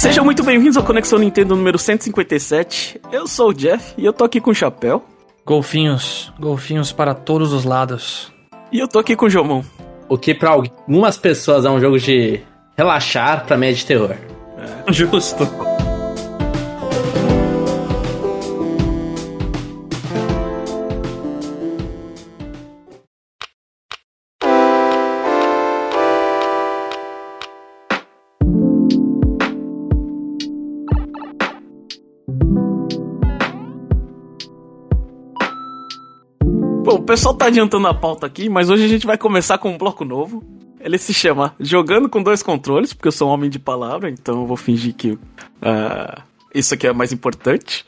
Sejam muito bem-vindos ao Conexão Nintendo número 157. Eu sou o Jeff e eu tô aqui com o Chapéu. Golfinhos, golfinhos para todos os lados. E eu tô aqui com o Jomon. O que para algumas pessoas é um jogo de relaxar, pra mim é de terror. É. Justo. Pessoal tá adiantando a pauta aqui, mas hoje a gente vai começar com um bloco novo. Ele se chama Jogando com Dois Controles, porque eu sou um homem de palavra, então eu vou fingir que uh, isso aqui é mais importante.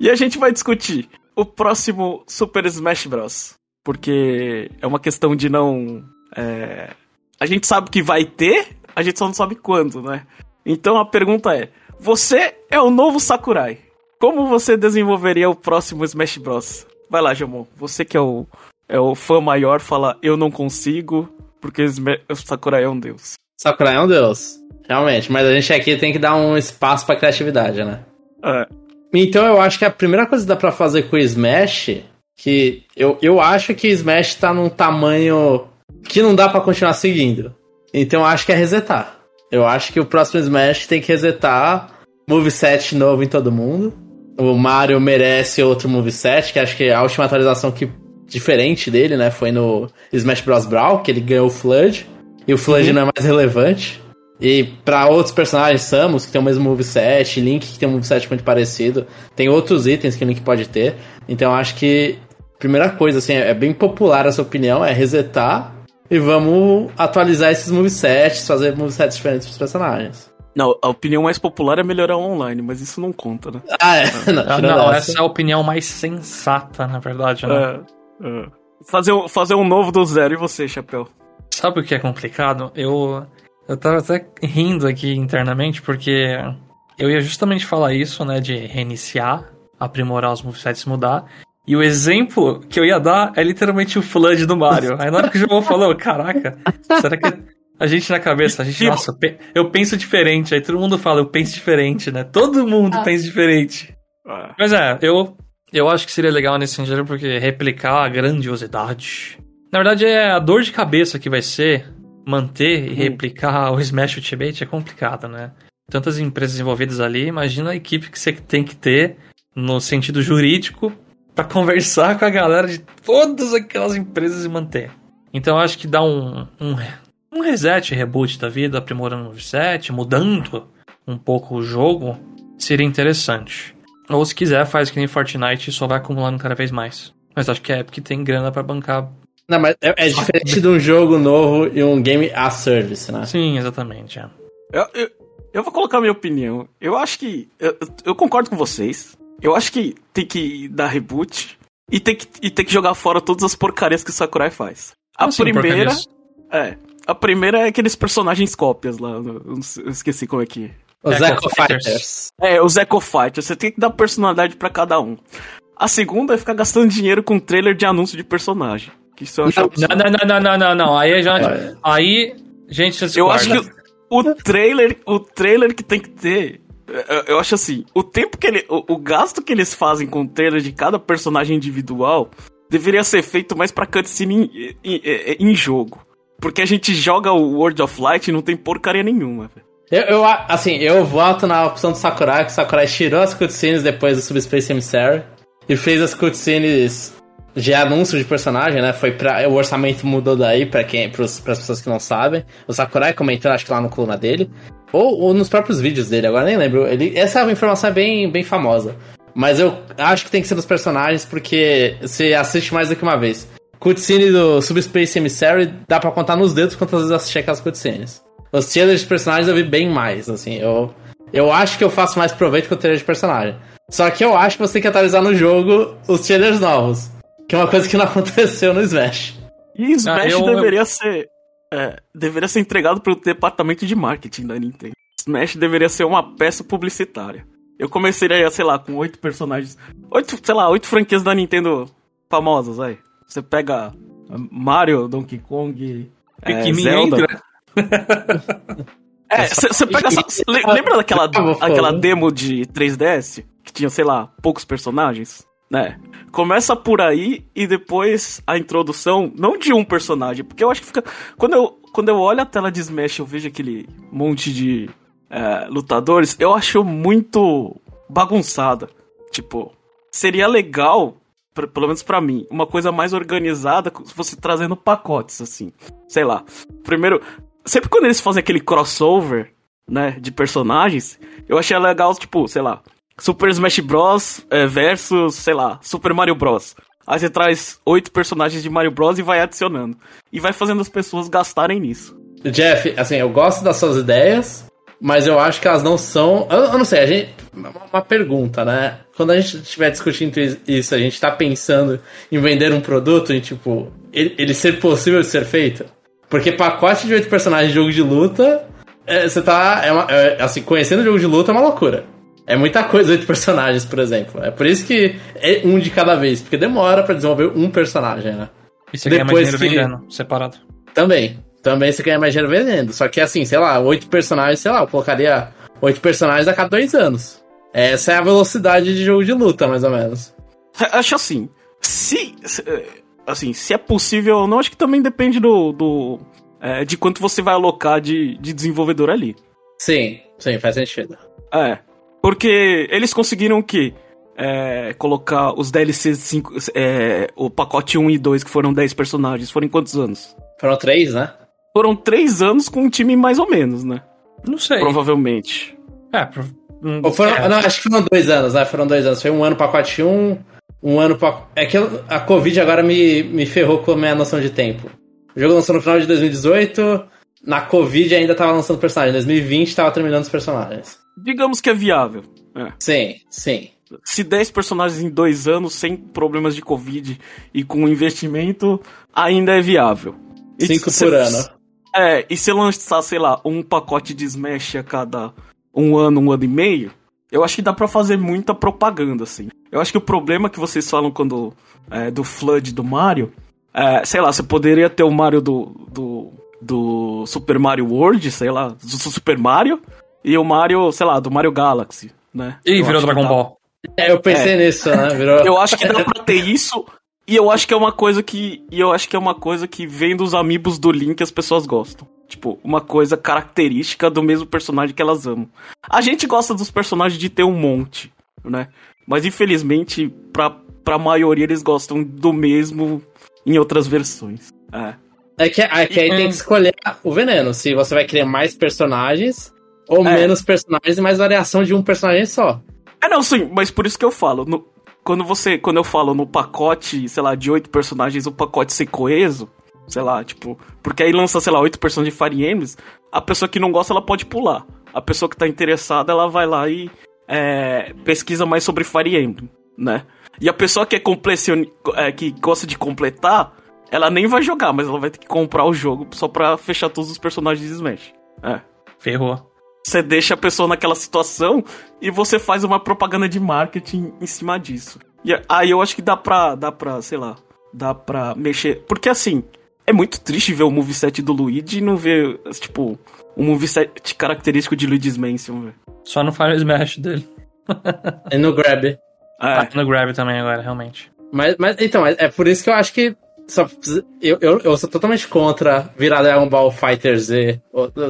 E a gente vai discutir o próximo Super Smash Bros. Porque é uma questão de não. É... A gente sabe que vai ter, a gente só não sabe quando, né? Então a pergunta é: Você é o novo Sakurai. Como você desenvolveria o próximo Smash Bros? Vai lá, Jamon. Você que é o, é o fã maior, fala eu não consigo, porque o Sakurai é um deus. Sakurai é um deus. Realmente, mas a gente aqui tem que dar um espaço pra criatividade, né? É. Então eu acho que a primeira coisa que dá pra fazer com o Smash, que eu, eu acho que o Smash tá num tamanho que não dá para continuar seguindo. Então eu acho que é resetar. Eu acho que o próximo Smash tem que resetar moveset novo em todo mundo o Mario merece outro moveset, que acho que a última atualização que diferente dele, né, foi no Smash Bros. Brawl, que ele ganhou o Flood, e o Flood uhum. não é mais relevante. E para outros personagens, Samus, que tem o mesmo moveset, Link, que tem um moveset muito parecido, tem outros itens que o Link pode ter. Então acho que, primeira coisa, assim, é bem popular essa opinião, é resetar e vamos atualizar esses movesets, fazer movesets diferentes pros personagens. Não, a opinião mais popular é melhorar o online, mas isso não conta, né? Ah, é. Não, ah, não essa é a opinião mais sensata, na verdade, né? É, é. Fazer, fazer um novo do zero e você, Chapéu? Sabe o que é complicado? Eu, eu tava até rindo aqui internamente, porque eu ia justamente falar isso, né, de reiniciar, aprimorar os movesets mudar. E o exemplo que eu ia dar é literalmente o Flood do Mario. Aí na hora que o João falou, caraca, será que a gente na cabeça, a gente, tipo... nossa, eu penso diferente. Aí todo mundo fala, eu penso diferente, né? Todo mundo ah. pensa diferente. Ah. Mas é, eu, eu acho que seria legal nesse sentido porque replicar a grandiosidade. Na verdade, é a dor de cabeça que vai ser manter e hum. replicar o Smash Ultimate é complicado, né? Tantas empresas envolvidas ali, imagina a equipe que você tem que ter no sentido jurídico para conversar com a galera de todas aquelas empresas e manter. Então eu acho que dá um, um um reset, reboot da vida, aprimorando o reset, mudando um pouco o jogo, seria interessante. Ou se quiser, faz que nem Fortnite e só vai acumulando cada vez mais. Mas acho que é porque tem grana para bancar. Não, mas é, é diferente de um jogo novo e um game as service, né? Sim, exatamente. É. Eu, eu, eu, vou colocar minha opinião. Eu acho que. Eu, eu, concordo com vocês. Eu acho que tem que dar reboot e tem que, e tem que jogar fora todas as porcarias que o Sakurai faz. A assim, primeira. É. A primeira é aqueles personagens cópias lá. Eu esqueci como é que. Os Echo Fighters. É, os Echo Fighters. Você tem que dar personalidade para cada um. A segunda é ficar gastando dinheiro com trailer de anúncio de personagem. Que isso eu acho não, não, não, não, não, não, não. Aí, já, aí, gente, eu acho que o trailer, o trailer que tem que ter eu, eu acho assim, o tempo que ele. O, o, gasto que eles fazem com o trailer de cada personagem individual deveria ser feito mais pra cutscene em, em, em jogo. Porque a gente joga o World of Light e não tem porcaria nenhuma. Eu, eu, assim, eu voto na opção do Sakurai, que o Sakurai tirou as cutscenes depois do Subspace Emissary e fez as cutscenes de anúncio de personagem, né? Foi pra, o orçamento mudou daí para quem, pros, pras pessoas que não sabem. O Sakurai comentou, acho que lá no coluna dele, ou, ou nos próprios vídeos dele, agora nem lembro. Ele, essa informação é bem, bem famosa. Mas eu acho que tem que ser nos personagens porque você assiste mais do que uma vez. Cutscene do Subspace Emissary dá pra contar nos dedos quantas vezes eu assisti aquelas cutscenes. Os trailers de personagens eu vi bem mais, assim. Eu, eu acho que eu faço mais proveito com o trailer de personagem. Só que eu acho que você tem que atualizar no jogo os trailers novos. Que é uma coisa que não aconteceu no Smash. E Smash ah, eu, deveria eu... ser. É, deveria ser entregado pelo departamento de marketing da Nintendo. Smash deveria ser uma peça publicitária. Eu começaria, sei lá, com oito personagens. Oito, sei lá, oito franquias da Nintendo famosas, aí. Você pega Mario, Donkey Kong, é, Zelda. É, você pega essa. Lembra daquela aquela demo de 3DS? Que tinha, sei lá, poucos personagens? Né? Começa por aí e depois a introdução, não de um personagem, porque eu acho que fica. Quando eu, quando eu olho a tela de Smash eu vejo aquele monte de é, lutadores, eu acho muito bagunçada. Tipo, seria legal, pelo menos para mim, uma coisa mais organizada, você trazendo pacotes, assim. Sei lá. Primeiro, sempre quando eles fazem aquele crossover, né, de personagens, eu achei legal, tipo, sei lá, Super Smash Bros. É, versus, sei lá, Super Mario Bros. Aí você traz oito personagens de Mario Bros. e vai adicionando. E vai fazendo as pessoas gastarem nisso. Jeff, assim, eu gosto das suas ideias, mas eu acho que elas não são. Eu, eu não sei, a gente. Uma pergunta, né? Quando a gente estiver discutindo isso, a gente tá pensando em vender um produto e, tipo, ele, ele ser possível de ser feito? Porque pacote de oito personagens de jogo de luta, é, você tá. É uma, é, assim, conhecendo o jogo de luta é uma loucura. É muita coisa, oito personagens, por exemplo. É por isso que é um de cada vez, porque demora para desenvolver um personagem, né? E você Depois ganha mais dinheiro que... vendendo, separado. Também. Também você ganha mais dinheiro vendendo. Só que assim, sei lá, oito personagens, sei lá, eu colocaria oito personagens a cada dois anos. Essa é a velocidade de jogo de luta, mais ou menos. Acho assim, se. Assim, se é possível ou não, acho que também depende do. do é, de quanto você vai alocar de, de desenvolvedor ali. Sim, sim, faz sentido. É. Porque eles conseguiram que é, colocar os DLCs, cinco, é, o pacote 1 e 2, que foram 10 personagens, foram em quantos anos? Foram 3, né? Foram 3 anos com um time mais ou menos, né? Não sei. Provavelmente. É, pro... Ou foram, é. Não, acho que foram dois anos, né? Foram dois anos. Foi um ano pacote 1, um ano pacote. É que a Covid agora me, me ferrou com a minha noção de tempo. O jogo lançou no final de 2018, na Covid ainda tava lançando personagens. Em 2020 tava terminando os personagens. Digamos que é viável. É. Sim, sim. Se 10 personagens em dois anos, sem problemas de Covid e com investimento, ainda é viável. 5 por ano. É, e se lançar, sei lá, um pacote de Smash a cada um ano, um ano e meio, eu acho que dá para fazer muita propaganda, assim. Eu acho que o problema que vocês falam quando. É, do Flood do Mario. É, sei lá, você poderia ter o Mario do, do, do Super Mario World, sei lá, do Super Mario e o Mario, sei lá, do Mario Galaxy, né? E virou Dragon dá... Ball. É, eu pensei é. nisso, né? Virou... Eu acho que dá pra ter isso. E eu acho que é uma coisa que. E eu acho que é uma coisa que vem dos amigos do Link que as pessoas gostam. Tipo, uma coisa característica do mesmo personagem que elas amam. A gente gosta dos personagens de ter um monte, né? Mas infelizmente, pra, pra maioria, eles gostam do mesmo em outras versões. É. É que, é que aí tem que escolher o veneno. Se você vai querer mais personagens ou é. menos personagens e mais variação de um personagem só. É, não, sim, mas por isso que eu falo. No, quando você. Quando eu falo no pacote, sei lá, de oito personagens, o pacote ser coeso, sei lá, tipo. Porque aí lança, sei lá, oito personagens de Fire Emblems, a pessoa que não gosta, ela pode pular. A pessoa que tá interessada, ela vai lá e é, pesquisa mais sobre Fire Emblem, né? E a pessoa que é. É, que gosta de completar, ela nem vai jogar, mas ela vai ter que comprar o jogo só pra fechar todos os personagens de Smash. É. Ferrou. Você deixa a pessoa naquela situação e você faz uma propaganda de marketing em cima disso. E aí eu acho que dá pra, dá pra, sei lá, dá pra mexer. Porque assim, é muito triste ver o moveset do Luigi e não ver, tipo, um moveset característico de Luigi's Mansion, velho. Só no Fire Smash dele. e no Grab. É. Ah, no Grab também agora, realmente. Mas, mas então, é, é por isso que eu acho que só, eu, eu, eu sou totalmente contra virar Dragon Ball Fighter Z,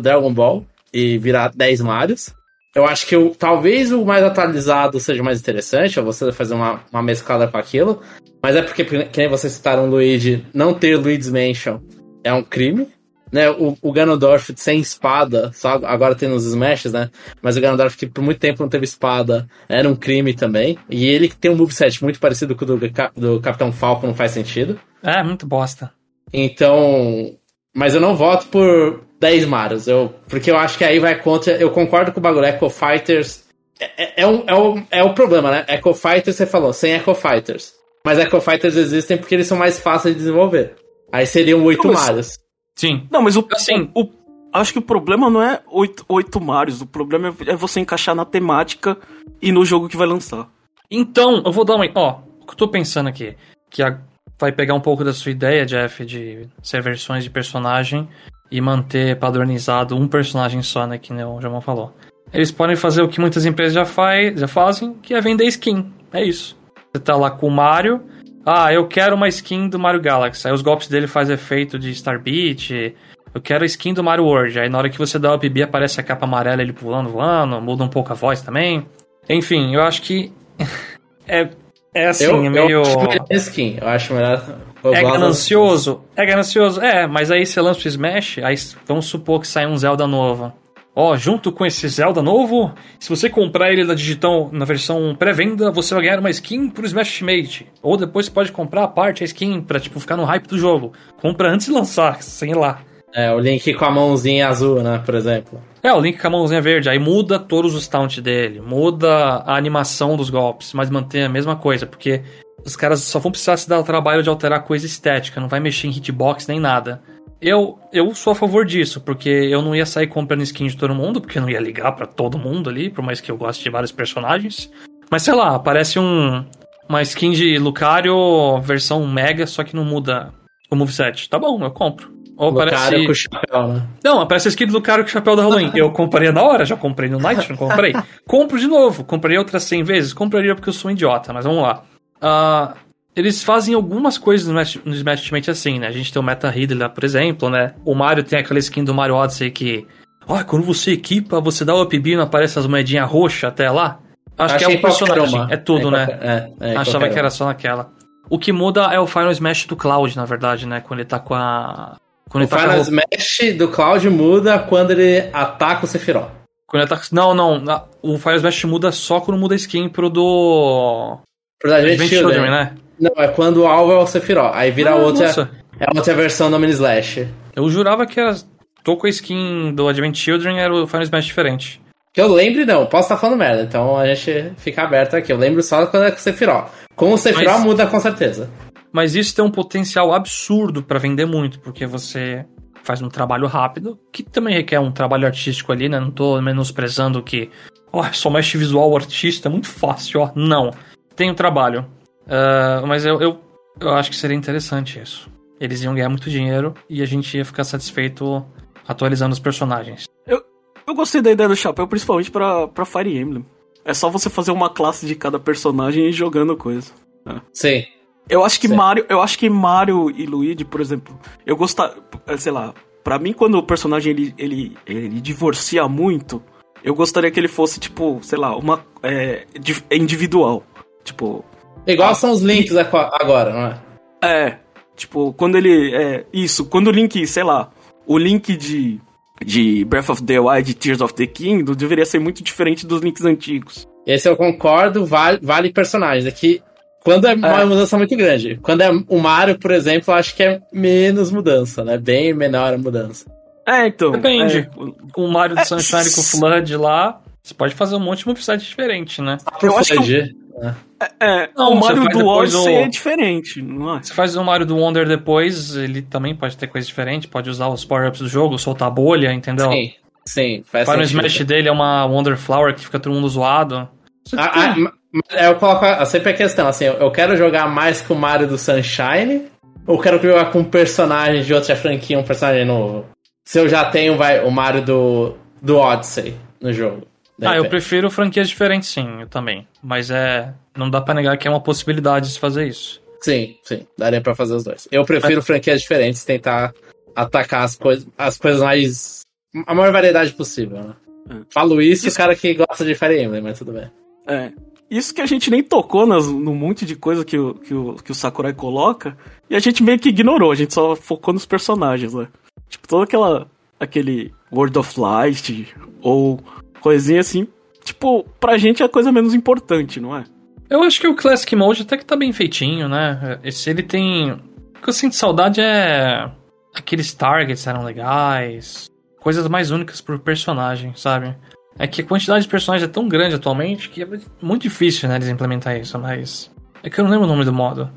Dragon Ball e virar 10 Marios. Eu acho que o, talvez o mais atualizado seja mais interessante, ou você fazer uma, uma mesclada com aquilo. Mas é porque, que nem vocês citaram o Luigi, não ter Luigi's Mansion é um crime. Né, o, o Ganondorf sem espada, só agora tem nos Smashes, né? Mas o Ganondorf que por muito tempo não teve espada era um crime também. E ele tem um moveset muito parecido com o do, do Capitão Falcon, não faz sentido. É, muito bosta. Então. Mas eu não voto por, 10 Marios. Eu, porque eu acho que aí vai contra. Eu concordo com o bagulho. Echo Fighters. É, é, é, um, é, um, é o problema, né? Echo Fighters, você falou, sem Echo Fighters. Mas Echo Fighters existem porque eles são mais fáceis de desenvolver. Aí seriam 8 mas... Marios. Sim. Não, mas o, assim, o, o, acho que o problema não é 8, 8 Marios. O problema é, é você encaixar na temática e no jogo que vai lançar. Então, eu vou dar uma. Ó, o que eu tô pensando aqui. Que a, vai pegar um pouco da sua ideia, Jeff, de ser versões de personagem e manter padronizado um personagem só, né? Que o Jamon falou. Eles podem fazer o que muitas empresas já, faz, já fazem, que é vender skin. É isso. Você tá lá com o Mario. Ah, eu quero uma skin do Mario Galaxy. Aí os golpes dele fazem efeito de Star Beat. Eu quero a skin do Mario World. Aí na hora que você dá o UPB aparece a capa amarela ele pulando, voando. Muda um pouco a voz também. Enfim, eu acho que. é, é assim, eu, é meio. Eu acho skin. Eu acho melhor. Eu é ganancioso? É ganancioso? É, mas aí você lança o Smash, aí vamos supor que sai um Zelda novo. Ó, junto com esse Zelda novo, se você comprar ele da Digitão na versão pré-venda, você vai ganhar uma skin pro Smash Mate. Ou depois você pode comprar a parte, a skin, pra tipo, ficar no hype do jogo. Compra antes de lançar, sei lá. É, o Link com a mãozinha azul, né, por exemplo. É, o Link com a mãozinha verde, aí muda todos os taunts dele, muda a animação dos golpes, mas mantém a mesma coisa, porque os caras só vão precisar se dar o trabalho de alterar coisa estética, não vai mexer em hitbox nem nada. Eu, eu sou a favor disso, porque eu não ia sair comprando skin de todo mundo, porque eu não ia ligar pra todo mundo ali, por mais que eu goste de vários personagens. Mas sei lá, aparece um, uma skin de Lucario versão Mega, só que não muda o moveset. Tá bom, eu compro. Ou Lucario aparece... com o chapéu, né? Não, aparece a skin do Lucario com o chapéu da Halloween. Eu compraria na hora, já comprei no Night, não comprei. Compro de novo, comprei outras 100 vezes, compraria porque eu sou um idiota, mas vamos lá. Ah, eles fazem algumas coisas no Smash, no Smash Ultimate assim, né? A gente tem o Meta Healer lá, por exemplo, né? O Mario tem aquela skin do Mario Odyssey que... Ó, quando você equipa, você dá o up não aparece as moedinhas roxas até lá? Acho que é um personagem, é tudo, É né? qualquer- É, é, Achava que era só naquela. O que muda é o Final Smash do Cloud, na verdade, né? Quando ele tá com a... Quando O Final Smash do Cloud muda quando ele ataca o Sephiroth. Quando ele tá... Não, não. O Final Smash muda só quando muda a skin pro do... Pro Advent Advent Children. Children, né? Não, é quando o alvo é o Sephiroth. Aí vira Ah, outra, nossa. é outra versão do Mini Slash. Eu jurava que a... Tô com a skin do Advent Children era o Final Smash diferente. Que eu lembre, não. Posso estar falando merda. Então a gente fica aberto aqui. Eu lembro só quando é com o Sephiroth. Com o Sephiroth Mas- muda com certeza. Mas isso tem um potencial absurdo pra vender muito, porque você faz um trabalho rápido, que também requer um trabalho artístico ali, né? Não tô menosprezando que, ó, só mexe visual artista, é muito fácil, ó. Não. Tem um trabalho. Ah, mas eu, eu, eu acho que seria interessante isso. Eles iam ganhar muito dinheiro e a gente ia ficar satisfeito atualizando os personagens. Eu gostei da ideia do chapéu, principalmente pra, pra Fire Emblem. É só você fazer uma classe de cada personagem e ir jogando coisa. Sim. Eu acho que Certo. Mario, eu acho que Mario e Luigi, por exemplo, eu gostar, sei lá, pra mim quando o personagem ele, ele, ele divorcia muito, eu gostaria que ele fosse tipo, sei lá, uma é, di- individual. Tipo, Igual Ah, são os links aco- agora, não é? é, tipo, quando ele é isso, quando o Link, sei lá, o Link de de Breath of the Wild, Tears of the Kingdom, deveria ser muito diferente dos links antigos. Esse eu concordo, vale, vale personagens. É que quando é uma mudança muito grande. Quando é o Mario, por exemplo, eu acho que é menos mudança, né? Bem menor a mudança. É, então. Depende. é, Com o Mario do É, Sunshine com o Flood lá, você pode fazer um monte de moveset diferente, né? Pro Eu acho que Flood. é, Não, o Mario do Odyssey o- é diferente, não é? Você faz o Mario do Wonder depois, ele também pode ter coisa diferente, pode usar os power-ups do jogo, soltar bolha, entendeu? Sim, sim, faz Para o. Smash dele é uma Wonder Flower que fica todo mundo zoado. Ah, ah, ma- ma- eu coloco a- sempre a questão, assim, eu- quero jogar mais com o Mario do Sunshine ou quero jogar com um personagem de outra franquia, um personagem novo? Se eu já tenho vai, o Mario do, do Odyssey no jogo. ah, eu prefiro franquias diferentes, sim, eu também. Mas é. Não dá pra negar que é uma possibilidade de fazer isso. Sim, sim, daria pra fazer os dois. Eu prefiro franquias diferentes, tentar atacar as coisas, as coisas mais. a maior variedade possível, né? É. Falo isso, Isso- o cara que gosta de Fire Emblem, mas tudo bem. É. Isso que a gente nem tocou nas, no monte de coisa que o, que, o, que o Sakurai coloca, e a gente meio que ignorou, a gente só focou nos personagens, né? Tipo, toda aquela. aquele World of Light, ou coisinha assim. Tipo, pra gente é a coisa menos importante, não é? Eu acho que o Classic Mode até que tá bem feitinho, né? Esse ele tem. O que eu sinto saudade é. Aqueles targets eram legais. Coisas mais únicas por personagem, sabe? É que a quantidade de personagens é tão grande atualmente que é muito difícil, né, eles implementar isso, mas. É que eu não lembro o nome do modo.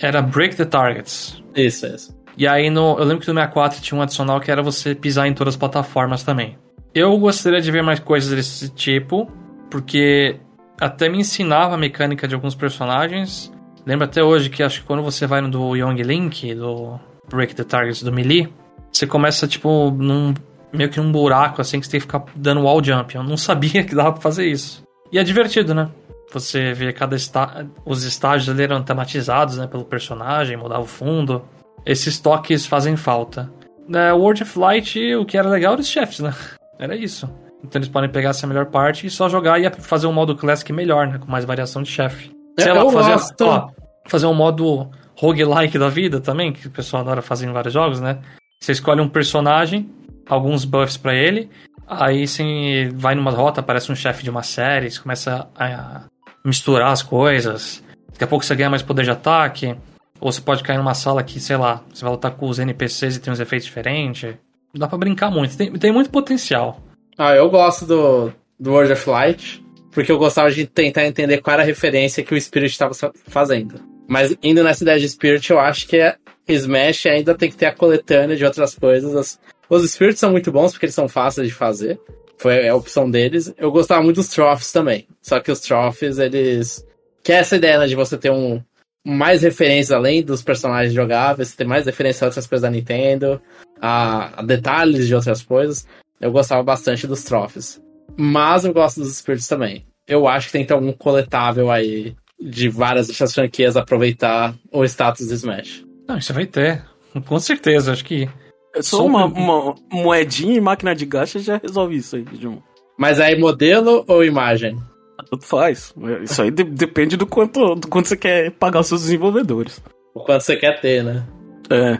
Era Break the Targets. Isso, isso. E aí no, eu lembro que no 64 tinha um adicional que era você pisar em todas as plataformas também. Eu gostaria de ver mais coisas desse tipo, porque até me ensinava a mecânica de alguns personagens. Lembro até hoje que acho que quando você vai no do Young Link, do Break the Targets do Melee, você começa, tipo, num. Meio que num buraco, assim, que você tem que ficar dando wall jump. Eu não sabia que dava pra fazer isso. E é divertido, né? Você vê cada está... os estágios ali eram tematizados, né, pelo personagem, mudava o fundo. Esses toques fazem falta. Na World of Light, o que era legal era os chefes, né? Era isso. Então eles podem pegar essa melhor parte e só jogar e fazer um modo classic melhor, né? Com mais variação de chefe. Sei É, lá, fazer, gosto. ó, fazer um modo roguelike da vida também, que o pessoal adora fazer em vários jogos, né? Você escolhe um personagem, alguns buffs pra ele, aí você vai numa rota, aparece um chefe de uma série, você começa a misturar as coisas. Daqui a pouco você ganha mais poder de ataque. Ou você pode cair numa sala que, sei lá, você vai lutar com os NPCs e tem uns efeitos diferentes. Dá pra brincar muito. Tem, tem muito potencial. Ah, eu gosto do, do World of Light, porque eu gostava de tentar entender qual era a referência que o Spirit estava fazendo. Mas indo nessa ideia de Spirit, eu acho que é, Smash ainda tem que ter a coletânea de outras coisas. As- os Spirits são muito bons porque eles são fáceis de fazer. Foi a opção deles. Eu gostava muito dos Trophies também. Só que os Trophies, eles. Que é essa ideia né, de você ter um. Mais referências além dos personagens jogáveis, ter mais referências a outras coisas da Nintendo, a, a detalhes de outras coisas. Eu gostava bastante dos Trophies. Mas eu gosto dos Spirits também. Eu acho que tem que ter algum coletável aí de várias dessas franquias aproveitar o status do Smash. Não, isso vai ter. Com certeza, acho que. Só Só uma, um- uma moedinha e máquina de gacha já resolve isso aí, Digimon. Mas aí modelo ou imagem? Tudo faz. Isso aí de- depende do quanto, do quanto você quer pagar os seus desenvolvedores. O quanto você quer ter, né? É,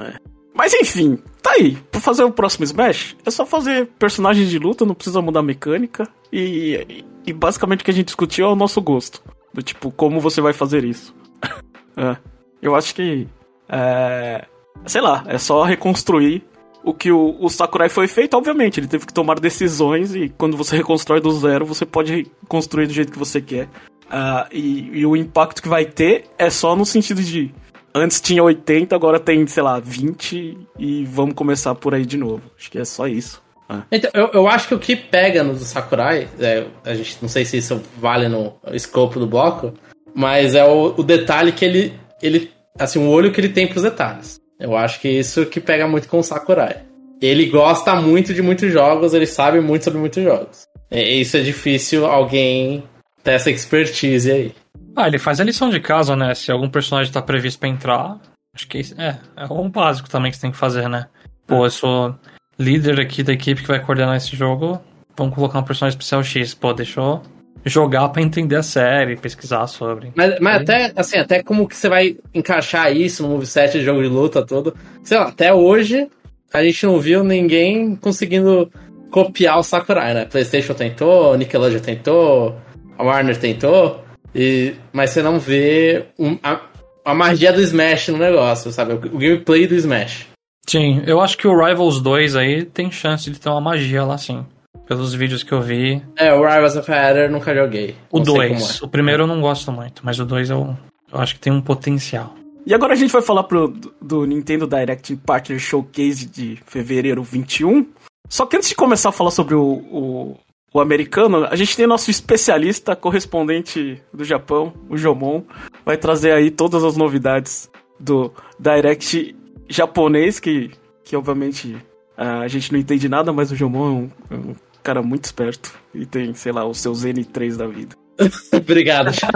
é. Mas enfim, tá aí. Pra fazer o próximo Smash, é só fazer personagens de luta, não precisa mudar a mecânica. E, e, e basicamente o que a gente discutiu é o nosso gosto. Do tipo, como você vai fazer isso. É. Eu acho que. É, sei lá, é só reconstruir o que o, o Sakurai foi feito, obviamente. Ele teve que tomar decisões e quando você reconstrói do zero, você pode construir do jeito que você quer. Ah, e, e o impacto que vai ter é só no sentido de. Antes tinha 80, agora tem, sei lá, 20 e vamos começar por aí de novo. Acho que é só isso. Então, eu, eu acho que o que pega no Sakurai, é, a gente não sei se isso vale no escopo do bloco, mas é o, o detalhe que ele, ele. Assim, o olho que ele tem pros detalhes. Eu acho que isso que pega muito com o Sakurai. Ele gosta muito de muitos jogos, ele sabe muito sobre muitos jogos. E isso é difícil alguém ter essa expertise aí. Ah, ele faz a lição de casa, né? Se algum personagem tá previsto pra entrar, acho que é, é um básico também que você tem que fazer, né? Pô, eu sou líder aqui da equipe que vai coordenar esse jogo. Vamos colocar um personagem especial X. Pô, deixa eu jogar pra entender a série, pesquisar sobre. Mas, mas até, assim, até como que você vai encaixar isso no moveset de jogo de luta todo. Sei lá, até hoje a gente não viu ninguém conseguindo copiar o Sakurai, né? PlayStation tentou, Nickelodeon tentou, a Warner tentou, e, mas você não vê um- a, a magia do Smash no negócio, sabe? O, o gameplay do Smash. Sim, eu acho que o Rivals 2 aí tem chance de ter uma magia lá sim. Pelos vídeos que eu vi. É, o Rivals of Fire nunca joguei. O Não sei como é. 2. O primeiro eu não gosto muito, mas o 2 eu, eu acho que tem um potencial. E agora a gente vai falar pro, do, do Nintendo Direct Partner Showcase de fevereiro 21. Só que antes de começar a falar sobre o, o, o americano, a gente tem nosso especialista, correspondente do Japão, o Jomon. Vai trazer aí todas as novidades do Direct japonês, que, que obviamente ah, a gente não entende nada, mas o Jomon é um, é um cara muito esperto. E tem, sei lá, os seus N3 da vida. Obrigado, chefe.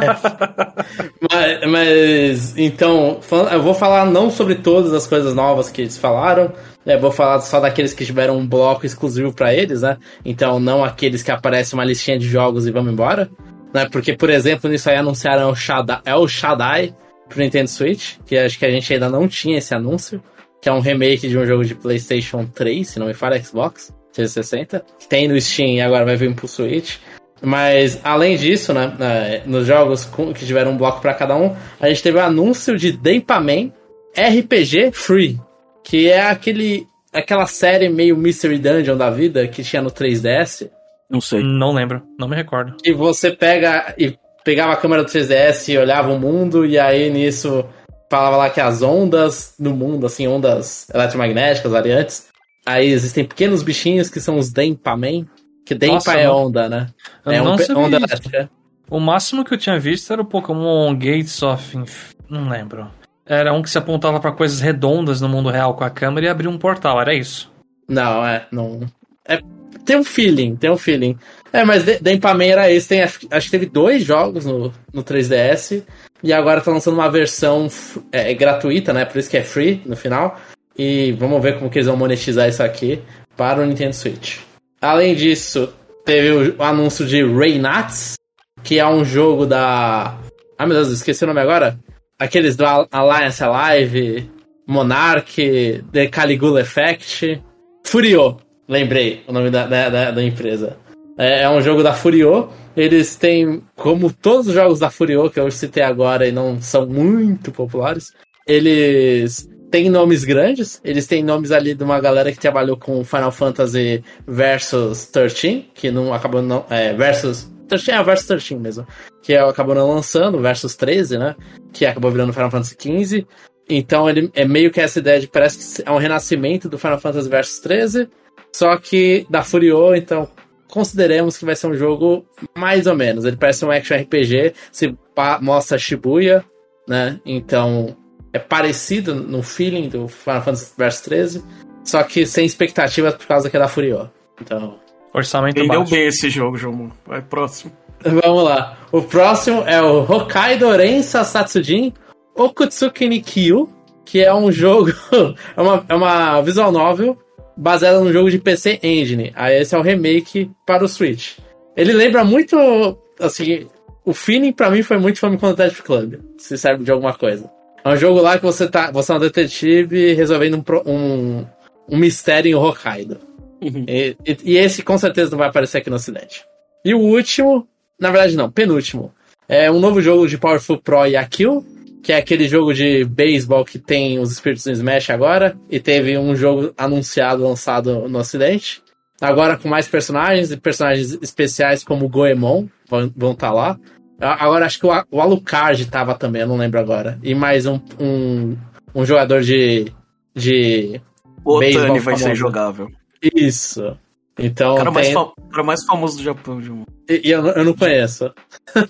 mas, mas, então, eu vou falar não sobre todas as coisas novas que eles falaram, né, vou falar só daqueles que tiveram um bloco exclusivo pra eles, né? Então, não aqueles que aparece uma listinha de jogos e vamos embora, né? Porque, por exemplo, nisso aí anunciaram o Shaddai, é o Shaddai pro Nintendo Switch, que acho que a gente ainda não tinha esse anúncio, que é um remake de um jogo de PlayStation 3, se não me falha, Xbox 360, que tem no Steam e agora vai vir pro Switch. Mas, além disso, né, eh, nos jogos com- que tiveram um bloco pra cada um, a gente teve o anúncio de Denpaman RPG Free, que é aquele aquela série meio Mystery Dungeon da vida que tinha no 3DS, Não sei. Não lembro, não me recordo. que você pega e pegava a câmera do 3DS e olhava o mundo, e aí nisso falava lá que as ondas do mundo, assim, ondas eletromagnéticas, variantes, aí existem pequenos bichinhos que são os Denpaman, que Denpa Nossa, é onda, né? É um onda. O máximo que eu tinha visto era o Pokémon Gates of. Inf... Não lembro. era um que se apontava para coisas redondas no mundo real com a câmera e abria um portal, era isso? Não, é, não. É, tem um feeling, tem um feeling. É, mas Denpaman era esse, tem, acho que teve dois jogos no, no 3DS, e agora tá lançando uma versão é, gratuita, né? Por isso que é free no final. E vamos ver como que eles vão monetizar isso aqui para o Nintendo Switch. Além disso, teve o, anúncio de Reynats, que é um jogo da. Ah, meu Deus, esqueci o nome agora. Aqueles do Alliance Alive, Monarch, The Caligula Effect. Furio, lembrei o nome da, da, da empresa. É, é, um jogo da Furio. Eles têm, como todos os jogos da Furio que eu citei agora e não são muito populares, eles têm nomes grandes. Eles têm nomes ali de uma galera que trabalhou com Final Fantasy Versus 13, que não acabou não. É, Versus 13 é Versus 13 mesmo. Que acabou não lançando, Versus 13, né? Que acabou virando Final Fantasy 15. Então ele é meio que essa ideia de parece que é um renascimento do Final Fantasy Versus 13, só que da Furio, então consideremos que vai ser um jogo mais ou menos. Ele parece um action RPG, se mostra Shibuya, né? Então é parecido no feeling do Final Fantasy Versus 13, só que sem expectativas por causa que é da Furio. Então, orçamento Entendeu baixo. bem esse jogo, João. Vai próximo. Vamos lá. O próximo é o Hokkaido Rensa Satsujin Okutsuki Nikyu, que é um jogo, é uma, é uma visual novel baseada num jogo de PC Engine. Aí esse é o remake para o Switch. Ele lembra muito, assim, o feeling para mim foi muito Famicom Detective Club, se serve de alguma coisa. É um jogo lá que você tá, você é um detetive resolvendo um, um, um mistério em Hokkaido. Uhum. E, e, e, esse com certeza não vai aparecer aqui no ocidente. E o último, na verdade não, penúltimo, é um novo jogo de Powerful Pro e Akil, que é aquele jogo de beisebol que tem os espíritos no Smash agora, e teve um jogo anunciado, lançado no ocidente. Agora com mais personagens, e personagens especiais como o Goemon vão estar tá lá. Agora acho que o, Alucard tava também, eu não lembro agora. E mais um, um, um jogador de. de. O Otani vai ser jogável. Isso. Então. O cara, tem... mais, cara mais famoso do Japão, João. E, e eu, eu não conheço.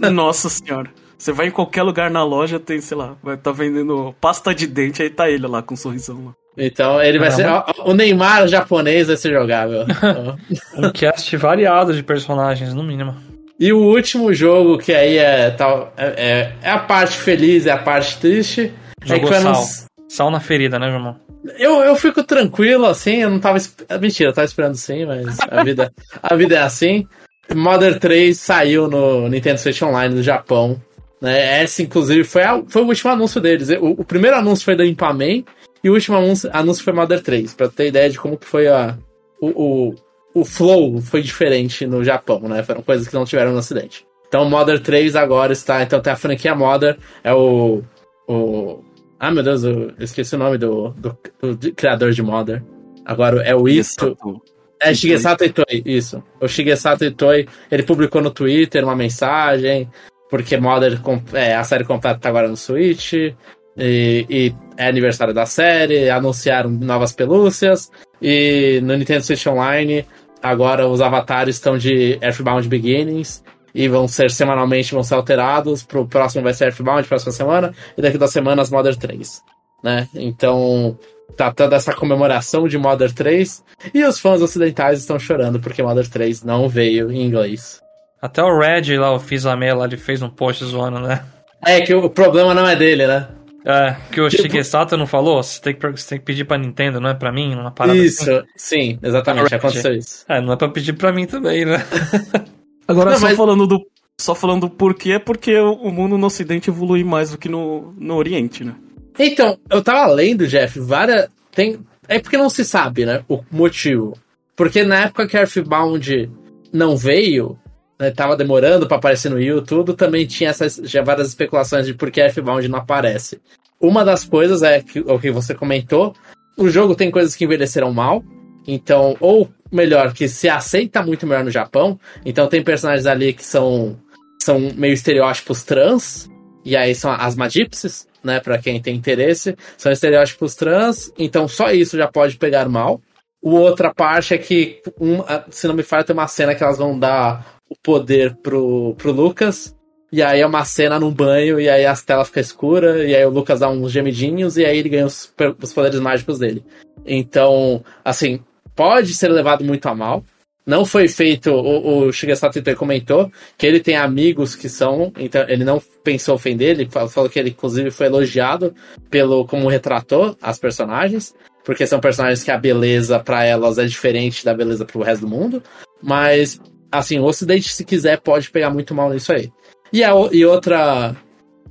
Nossa senhora. Você vai em qualquer lugar na loja, tem, sei lá, vai estar tá vendendo pasta de dente, aí tá ele lá com um sorrisão lá. Então, ele vai ser. O Neymar japonês vai ser jogável. um cast variado de personagens, no mínimo. E o último jogo, que aí é, tal, é, é, é a parte feliz, é a parte triste. Jogou é que sal. Sal na ferida, né, João? Eu, eu fico tranquilo, assim, eu não tava. Mentira, eu tava esperando sim, mas a vida, a vida é assim. Mother 3 saiu no Nintendo Switch Online do Japão. Né? Essa, inclusive, foi, a, foi o último anúncio deles. O, o primeiro anúncio foi da Impaman e o último anúncio, anúncio foi Mother 3, pra ter ideia de como que foi a, o, o, o flow foi diferente no Japão, né? Foram coisas que não tiveram no Ocidente. Então, Mother 3 agora está. Então, tem a franquia Mother, é o. o ah, meu Deus, eu esqueci o nome do, do, do criador de Mother. Agora é o Ito. É Shigesato Itoi, isso. O Shigesato Itoi, ele publicou no Twitter uma mensagem porque Modern, é, a série completa tá agora no Switch, e, e, é aniversário da série, anunciaram novas pelúcias, e no Nintendo Switch Online, agora os avatares estão de Earthbound Beginnings, e vão ser semanalmente, vão ser alterados, pro próximo vai ser Earthbound, próxima semana, e daqui duas semanas Modern 3, né? Então, tá toda essa comemoração de Modern 3, e os fãs ocidentais estão chorando porque Modern 3 não veio em inglês. Até o Red lá, o Fizame lá, ele fez um post zoando, né? É, que o problema não é dele, né? É, que o tipo... Shigesato não falou, você tem, que, você tem que pedir pra Nintendo, não é pra mim? Uma parada isso, assim. sim, exatamente, aconteceu isso. É, não é pra pedir pra mim também, né? Agora, não, só mas... falando do só falando do porquê, é porque o mundo no ocidente evolui mais do que no, no oriente, né? Então, eu tava lendo, Jeff, várias... Tem... É porque não se sabe, né, o motivo. Porque na época que Earthbound não veio, né, tava demorando para aparecer no Wii tudo, também tinha essas, já várias especulações de por que F-Bound não aparece. Uma das coisas é que, o que você comentou, o jogo tem coisas que envelheceram mal, então, ou melhor, que se aceita muito melhor no Japão, então tem personagens ali que são, são meio estereótipos trans, e aí são as Magipsies, né, para quem tem interesse, são estereótipos trans, então só isso já pode pegar mal. O outra parte é que, um, se não me falha, tem uma cena que elas vão dar o poder pro, pro Lucas. E aí é uma cena num banho, e aí as telas ficam escuras, e aí o Lucas dá uns gemidinhos, e aí ele ganha os, os poderes mágicos dele. Então, assim, pode ser levado muito a mal. Não foi feito, o, o Shigesato comentou que ele tem amigos que são, então ele não pensou ofender, ele falou que ele inclusive foi elogiado pelo como retratou as personagens, porque são personagens que a beleza para elas é diferente da beleza pro resto do mundo, mas assim, o ocidente se quiser pode pegar muito mal nisso aí. E, a, e outra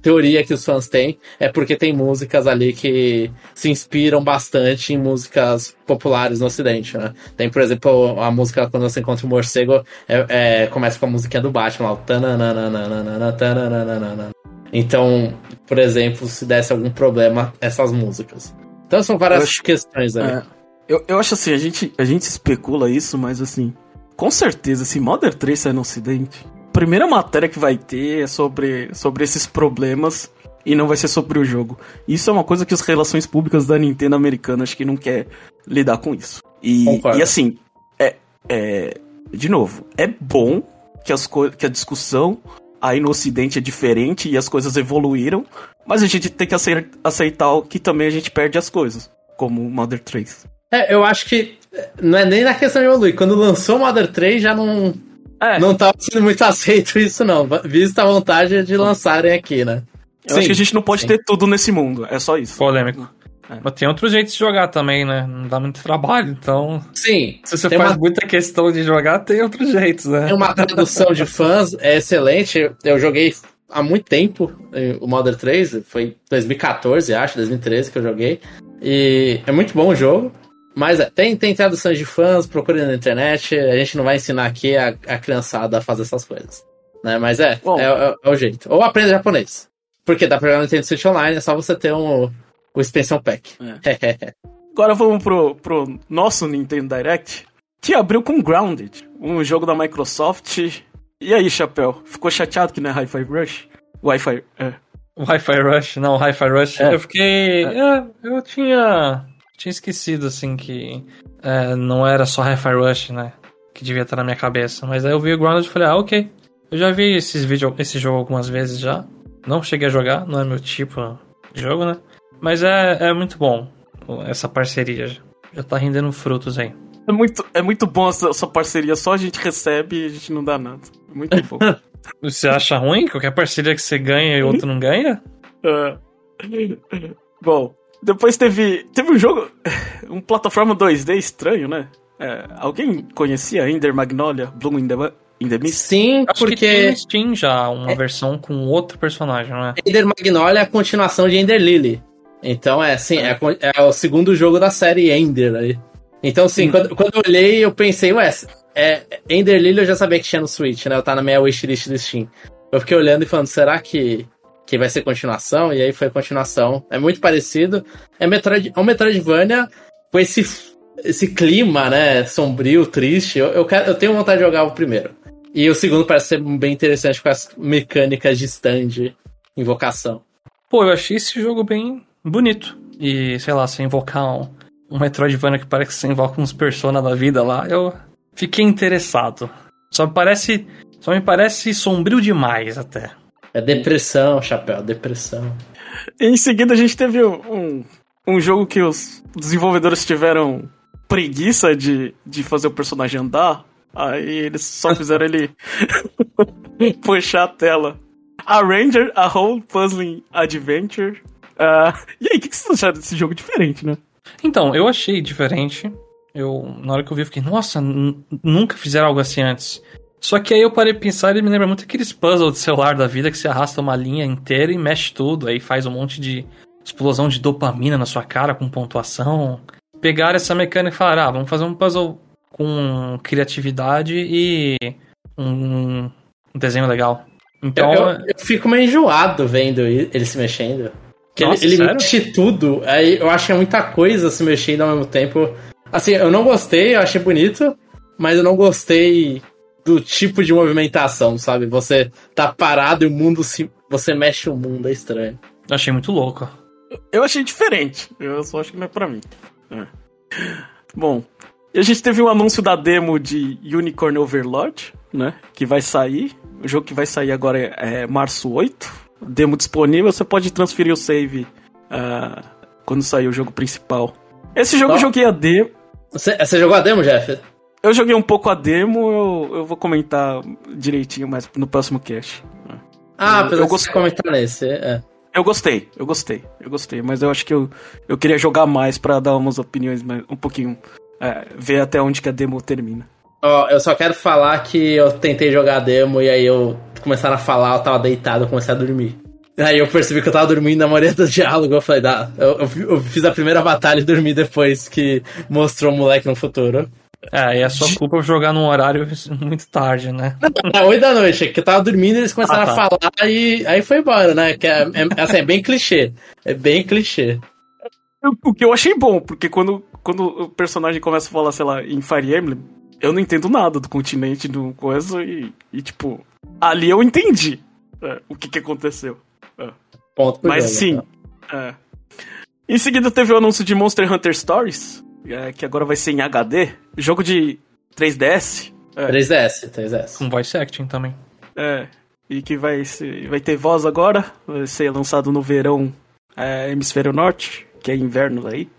teoria que os fãs têm é porque tem músicas ali que se inspiram bastante em músicas populares no Ocidente, né? Tem, por exemplo, a música quando você encontra o morcego é, é, começa com a musiquinha do Batman, lá, Então, por exemplo, se desse algum problema, essas músicas. Então são várias acho, questões ali. É, eu, eu acho assim, a gente, a gente especula isso, mas assim, com certeza, se Modern 3 sair no Ocidente, primeira matéria que vai ter é sobre, sobre esses problemas e não vai ser sobre o jogo. Isso é uma coisa que as relações públicas da Nintendo americana acho que não quer lidar com isso. E, e assim, é, é, de novo, é bom que, as que a discussão aí no ocidente é diferente e as coisas evoluíram, mas a gente tem que aceitar que também a gente perde as coisas, como Mother 3. É, eu acho que não é nem na questão de evoluir. Quando lançou o Mother 3 já não é. Não tava sendo muito aceito isso, não. Vista a vontade de lançarem aqui, né? Eu Sim. acho que a gente não pode Sim. ter tudo nesse mundo, é só isso. Polêmico. É. Mas tem outros jeitos de jogar também, né? Não dá muito trabalho, então. Sim. Se você faz uma... muita questão de jogar, tem outros jeitos, né? Tem uma tradução de fãs, é excelente. Eu joguei há muito tempo o Modern 3, foi 2014, acho, 2013 que eu joguei. E é muito bom o jogo. Mas é, tem, tem traduções de fãs, procure na internet. A gente não vai ensinar aqui a, a criançada a fazer essas coisas. Né? Mas é, é, é, é, o jeito. Ou aprenda japonês. Porque dá pra jogar no Nintendo Switch Online, é só você ter um, o Expansion Pack. É. Agora vamos pro, pro nosso Nintendo Direct, que abriu com Grounded, um jogo da Microsoft. E aí, Chapéu? Ficou chateado que não é Hi-Fi Rush? Wi-Fi, é. Wi-Fi Rush, não, Hi-Fi Rush. É. Eu fiquei. É, eu tinha tinha esquecido, assim, que é, não era só Hi-Fi Rush, né? Que devia estar na minha cabeça. Mas aí eu vi o Grounded e falei, ah, ok. Eu já vi esses vídeos, esse jogo algumas vezes já. Não cheguei a jogar, não é meu tipo de jogo, né? Mas é, é muito bom essa parceria. Já, já tá rendendo frutos aí. É muito, é muito bom essa, essa parceria, só a gente recebe e a gente não dá nada. É muito bom. você acha ruim? Qualquer parceria que você ganha e outro não ganha? É. Bom, depois teve, teve um jogo, um plataforma 2D estranho, né? É, alguém conhecia Ender Magnolia, Bloom in the, in the Mist? Sim, Acho porque... tem Steam já, uma é... versão com outro personagem, não é? Ender Magnolia é a continuação de Ender Lily. Então, é assim, é, é o segundo jogo da série Ender aí. Então, sim, hum. quando, quando eu olhei, eu pensei, ué, é, Ender Lily eu já sabia que tinha no Switch, né? Eu tá na minha wishlist do Steam. Eu fiquei olhando e falando, será que que vai ser continuação, e aí foi continuação. É muito parecido. É, Metroid, é um Metroidvania com esse, esse clima, né, sombrio, triste. Eu, eu, quero, eu tenho vontade de jogar o primeiro. E o segundo parece ser bem interessante com as mecânicas de stand, invocação. Pô, eu achei esse jogo bem bonito. E, sei lá, se invocar um, um Metroidvania que parece que você invoca uns Persona da vida lá, eu fiquei interessado. Só me parece. Só me parece sombrio demais até. É depressão, chapéu, depressão. Em seguida a gente teve um, um jogo que os desenvolvedores tiveram preguiça de, de fazer o personagem andar. Aí eles só fizeram ele puxar a tela. A Ranger, a Whole Puzzling Adventure. Uh, e aí, o que, que vocês acharam desse jogo diferente, né? Então, eu achei diferente. Eu, na hora que eu vi, eu fiquei, nossa, nunca fizeram algo assim antes. Só que aí eu parei de pensar e me lembra muito aqueles puzzles de celular da vida que você arrasta uma linha inteira e mexe tudo, aí faz um monte de explosão de dopamina na sua cara com pontuação. Pegar essa mecânica e falar, ah, vamos fazer um puzzle com criatividade e um desenho legal. Então. Eu, eu, eu fico meio enjoado vendo ele se mexendo. Porque Nossa, ele, ele mexe tudo, aí eu acho que é muita coisa se mexendo ao mesmo tempo. Assim, eu não gostei, eu achei bonito, mas eu não gostei do tipo de movimentação, sabe? Você tá parado e o mundo se. Você mexe o mundo, é estranho. Achei muito louco. Eu achei diferente. Eu só acho que não é pra mim. É. Bom, e a gente teve um anúncio da demo de Unicorn Overlord. né? Que vai sair. O jogo que vai sair agora é, é março 8. Demo disponível, você pode transferir o save uh, quando sair o jogo principal. Esse jogo eu joguei a demo. Você, você jogou a demo, Jeff? Eu joguei um pouco a demo, eu, eu vou comentar direitinho mais no próximo cast. Ah, eu, eu gostei de comentar nesse, é. Eu gostei, eu gostei, eu gostei, mas eu acho que eu, eu queria jogar mais para dar umas opiniões mais, um pouquinho, é, ver até onde que a demo termina. Ó, oh, eu só quero falar que eu tentei jogar a demo e aí eu começaram a falar, eu tava deitado, eu comecei a dormir. Aí eu percebi que eu tava dormindo na maioria do diálogo, eu falei, dá, eu, eu, eu fiz a primeira batalha e dormi depois que mostrou o moleque no futuro. É, e é sua culpa jogar num horário muito tarde, né? É, 8 da noite, que eu tava dormindo e eles começaram ah, tá. a falar e aí foi embora, né? Que é, é, assim, é bem clichê. É bem clichê. O que eu achei bom, porque quando, quando o personagem começa a falar, sei lá, em Fire Emblem, eu não entendo nada do continente, do coisa, e, e tipo, ali eu entendi é, o que, que aconteceu. É. Ponto Mas sim. Tá? É. Em seguida teve o anúncio de Monster Hunter Stories, é, que agora vai ser em HD. Jogo de 3DS. É. 3DS, 3DS. Com voice acting também. É. E que vai, ser, vai ter voz agora. Vai ser lançado no verão é, Hemisfério Norte, que é inverno daí.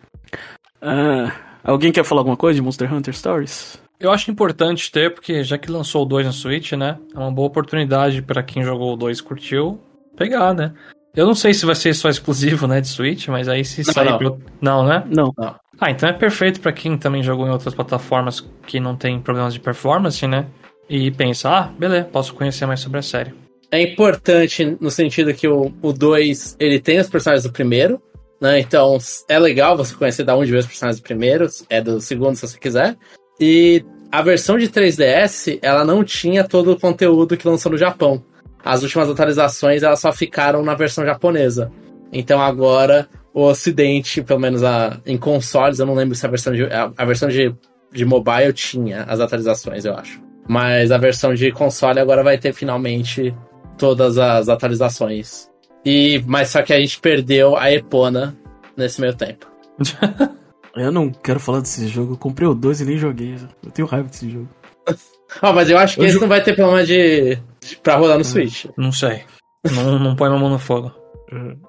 Ah, alguém quer falar alguma coisa de Monster Hunter Stories? Eu acho importante ter, porque já que lançou o 2 na Switch, né? É uma boa oportunidade para quem jogou o 2 e curtiu pegar, né? Eu não sei se vai ser só exclusivo, né, de Switch, mas aí se não, sair não. Pro... não, né? Não. não. Ah, então é perfeito para quem também jogou em outras plataformas que não tem problemas de performance, né? E pensa, ah, beleza, posso conhecer mais sobre a série. É importante no sentido que o 2, ele tem os personagens do primeiro, né? Então é legal você conhecer da onde veio os personagens do primeiro, é do segundo se você quiser. E a versão de 3DS, ela não tinha todo o conteúdo que lançou no Japão as últimas atualizações elas só ficaram na versão japonesa. Então agora o Ocidente, pelo menos a, em consoles, eu não lembro se a versão de, a, a versão de, de mobile tinha as atualizações, eu acho. Mas a versão de console agora vai ter finalmente todas as atualizações. E mas só que a gente perdeu a Epona nesse meio tempo. eu não quero falar desse jogo. Eu comprei o 2 e nem joguei. Eu tenho raiva desse jogo. oh, mas eu acho que eu esse não vai ter problema de Pra rodar no Switch. Não sei. Não, não põe uma mão no fogo.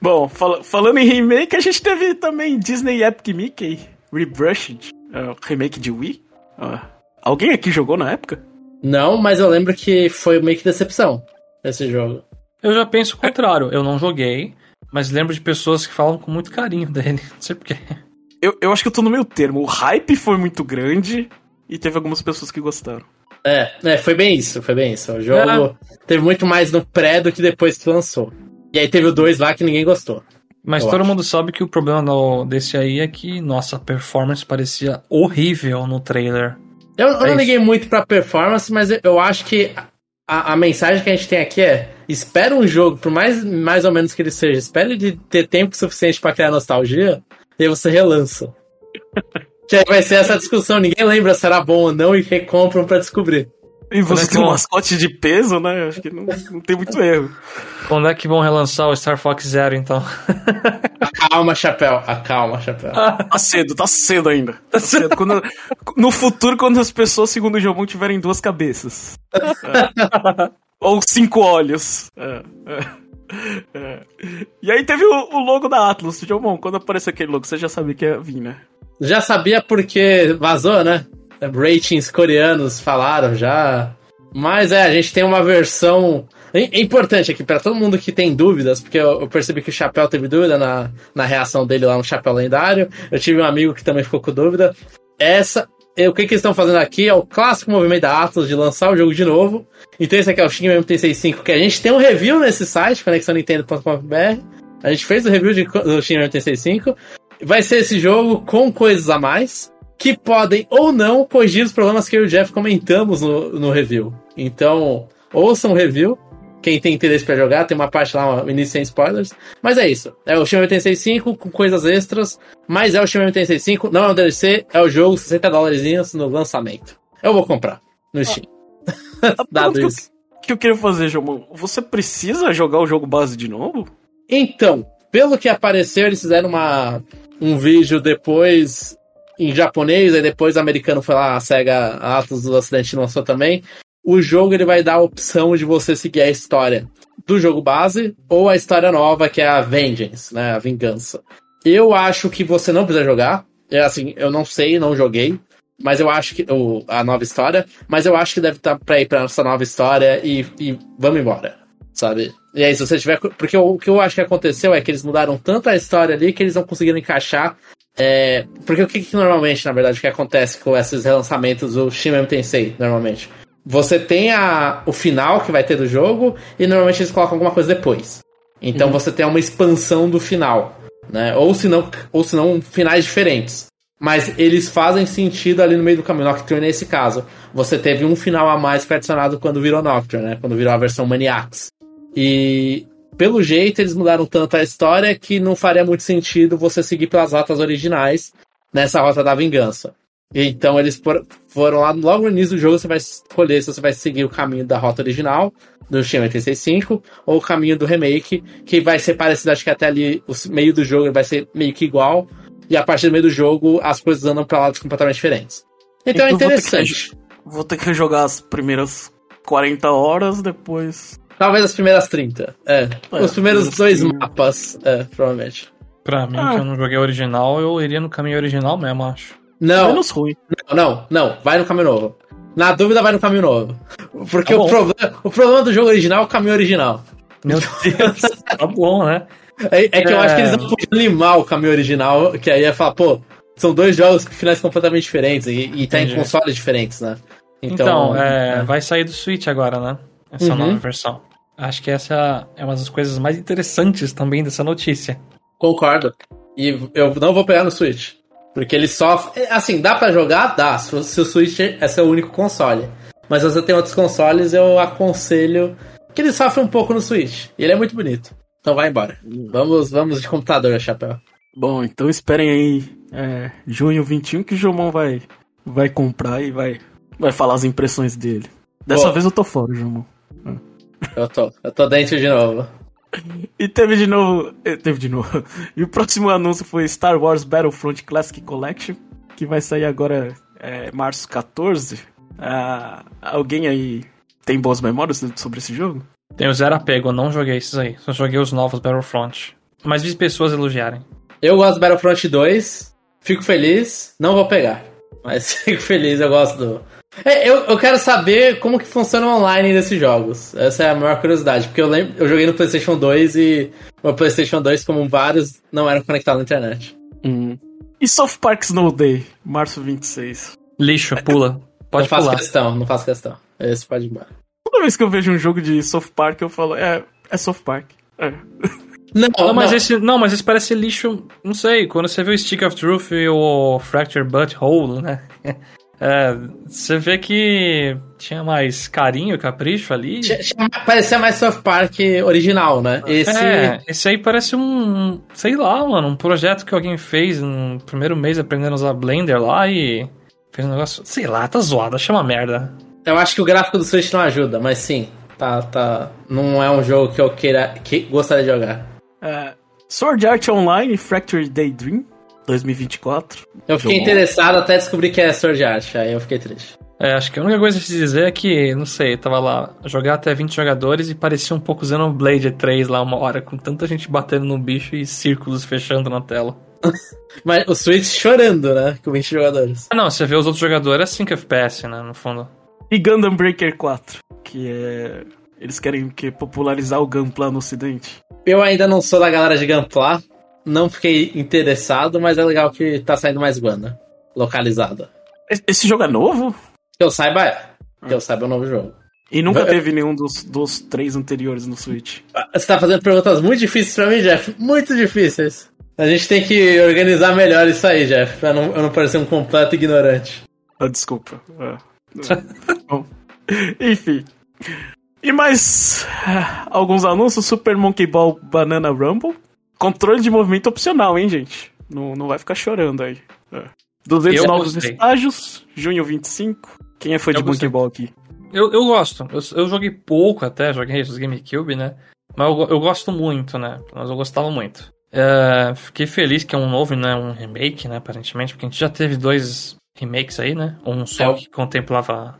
Bom, fal falando em remake, a gente teve também Disney Epic Mickey Rebrushed, uh, remake de Wii. Uh, alguém aqui jogou na época? Não, mas eu lembro que foi meio que decepção esse jogo. Eu já penso o contrário. Eu não joguei, mas lembro de pessoas que falam com muito carinho dele. Não sei porquê. Eu, eu acho que eu tô no meio termo. O hype foi muito grande e teve algumas pessoas que gostaram. É, é, foi bem isso, foi bem isso. O jogo é. teve muito mais no pré do que depois que lançou. E aí teve o 2 lá que ninguém gostou. Mas todo acho. mundo sabe que o problema no, desse aí é que, nossa, a performance parecia horrível no trailer. Eu, eu é não liguei muito pra performance, mas eu acho que a, a, mensagem que a gente tem aqui é: espera um jogo, por mais, mais ou menos que ele seja, espere de ter tempo suficiente para criar nostalgia, e aí você relança. Que vai ser essa discussão. Ninguém lembra se era bom ou não e recompram para descobrir. E você é tem um mascote de peso, né? Acho que não, não tem muito erro. Quando é que vão relançar o Star Fox Zero, então? Acalma, chapéu. Acalma, chapéu. Tá cedo, tá cedo ainda. Tá cedo. Quando, no futuro, quando as pessoas, segundo o Jomon, tiverem duas cabeças. É. Ou cinco olhos. É, é, é. E aí teve o, o logo da Atlas. Jomon, quando apareceu aquele logo, você já sabia que ia vir, né? Já sabia porque vazou, né? Ratings coreanos falaram já. Mas é, a gente tem uma versão. É importante aqui, para todo mundo que tem dúvidas, porque eu, percebi que o Chapéu teve dúvida na, na reação dele lá no Chapéu Lendário. Eu tive um amigo que também ficou com dúvida. Essa. O que, que eles estão fazendo aqui é o clássico movimento da Atlas de lançar o jogo de novo. Então esse aqui é o Shin MT65, que a gente tem um review nesse site, conexãonintendo.com.br. A gente fez o review de, do Shin MT65 vai ser esse jogo com coisas a mais que podem ou não corrigir os problemas que eu e o Jeff comentamos no, no review. Então, ouçam o review. Quem tem interesse para jogar, tem uma parte lá, um início sem spoilers. Mas é isso. É o Shin 865 com coisas extras. Mas é o Shin 865, não é um DLC, é o jogo 60 dólares no lançamento. Eu vou comprar no Steam. Ah, Dado isso. O que eu queria fazer, João? Você precisa jogar o jogo base de novo? Então, pelo que apareceu, eles fizeram uma um vídeo depois em japonês, aí depois o americano foi lá, a SEGA Atlas do Ocidente lançou também. O jogo ele vai dar a opção de você seguir a história do jogo base ou a história nova, que é a Vengeance, né? A Vingança. Eu acho que você não precisa jogar. É assim, eu não sei, não joguei. Mas eu acho que. O, a nova história. Mas eu acho que deve estar pra ir pra essa nova história e, e vamos embora. Sabe? E aí, se você tiver. Porque o, o que eu acho que aconteceu é que eles mudaram tanto a história ali que eles não conseguiram encaixar. É, porque o que, que normalmente, na verdade, que acontece com esses relançamentos do Shin Tensei, normalmente? Você tem a, o final que vai ter do jogo e normalmente eles colocam alguma coisa depois. Então uhum. você tem uma expansão do final, né? Ou se não, ou se não finais diferentes. Mas eles fazem sentido ali no meio do caminho. Nocturne nesse caso. Você teve um final a mais que adicionado quando virou Nocturne, né? Quando virou a versão Maniacs. E pelo jeito eles mudaram tanto a história que não faria muito sentido você seguir pelas rotas originais nessa rota da vingança. Então eles foram lá logo no início do jogo, você vai escolher se você vai seguir o caminho da rota original, do Shin 85, ou o caminho do remake, que vai ser parecido, acho que até ali o meio do jogo vai ser meio que igual, e a partir do meio do jogo as coisas andam para lados completamente diferentes. Então, é então é interessante. Vou ter, que, vou ter que jogar as primeiras 40 horas, depois. Talvez as primeiras 30. É. é Os primeiros dois mapas, é, provavelmente. Pra mim, ah. que eu não joguei original, eu iria no caminho original mesmo, acho. Não. Menos ruim. Não, não, não. Vai no caminho novo. Na dúvida, vai no caminho novo. Porque tá o, problema, o problema do jogo original é o caminho original. Meu Deus, tá bom, né? É, é que é... eu acho que eles não podiam limar o caminho original, que aí ia falar, pô, são dois jogos com finais completamente diferentes e, e tá em consoles diferentes, né? Então, então é, é, vai sair do Switch agora, né? Essa uhum. nova versão. Acho que essa é uma das coisas mais interessantes também dessa notícia. Concordo. E eu não vou pegar no Switch. Porque ele sofre. Assim, dá para jogar? Dá. Se o Switch é seu único console. Mas se você tem outros consoles, eu aconselho que ele sofre um pouco no Switch. E ele é muito bonito. Então vai embora. Vamos, vamos de computador, chapéu. Bom, então esperem aí é, junho 21 que o Jomon vai, vai comprar e vai, vai falar as impressões dele. Dessa Boa. vez eu tô fora, Jomon. Eu tô, eu tô dentro de novo. E teve de novo. Eh, teve de novo. E o próximo anúncio foi Star Wars Battlefront Classic Collection, que vai sair agora é, março 14. Ah, alguém aí tem boas memórias sobre esse jogo? Tenho zero apego, eu não joguei esses aí. Só joguei os novos Battlefront. Mas vi pessoas elogiarem. Eu gosto do Battlefront 2, fico feliz, não vou pegar. Mas fico feliz, eu gosto do, é, eu, eu quero saber como que funciona o online desses jogos. Essa é a maior curiosidade, porque eu lembro, eu joguei no PlayStation 2 e o PlayStation 2, como vários, não eram conectados na internet. Uhum. E South Park Snow Day, março 26. Lixo, pula. Pode não faço pular. questão, não faço questão. Esse pode ir embora. Toda vez que eu vejo um jogo de South Park, eu falo, é, é South Park. É. Não, não, mas não. esse não, mas esse parece lixo, não sei, quando você vê o Stick of Truth e o Fracture Butthole, né? É, você vê que tinha mais carinho, capricho ali. parecia mais South Park original, né? Esse... É, esse aí parece um, sei lá, mano, um projeto que alguém fez no primeiro mês aprendendo a usar Blender lá e fez um negócio, sei lá, tá zoado, chama merda. Eu acho que o gráfico do Switch não ajuda, mas sim, tá, tá, não é um jogo que eu queira, que gostaria de jogar. É, Sword Art Online Fractured Daydream 2024. Eu fiquei Jogou. interessado até descobrir que é Sword Art, aí eu fiquei triste. É, acho que a única coisa a se dizer é que, não sei, tava lá, jogar até 20 jogadores e parecia um pouco Xenoblade 3 lá uma hora, com tanta gente batendo no bicho e círculos fechando na tela. Mas o Switch chorando, né? Com 20 jogadores. Ah, não, você vê os outros jogadores é 5 FPS, né? No fundo. E Gundam Breaker 4, que é. Eles querem que popularizar o Gunpla no ocidente. Eu ainda não sou da galera de Gunpla, não fiquei interessado, mas é legal que tá saindo mais Guana localizada. Esse jogo é novo? Que eu saiba é. Que eu saiba é um novo jogo. E nunca teve nenhum dos, dos três anteriores no Switch. Você tá fazendo perguntas muito difíceis pra mim, Jeff. Muito difíceis. A gente tem que organizar melhor isso aí, Jeff, pra não, eu não parecer um completo ignorante. Ah, desculpa. Bom, enfim. E mais ah, alguns anúncios: Super Monkey Ball Banana Rumble. Controle de movimento opcional, hein, gente? Não, não vai ficar chorando aí. É. 200 eu novos gostei. estágios, junho 25. Quem é fã eu de Monkey Ball aqui? Eu, eu gosto. Eu, eu joguei pouco até, joguei os GameCube, né? Mas eu, eu gosto muito, né? Mas eu gostava muito. É, fiquei feliz que é um novo, não é um remake, né, aparentemente, porque a gente já teve dois remakes aí, né? Um só É que contemplava.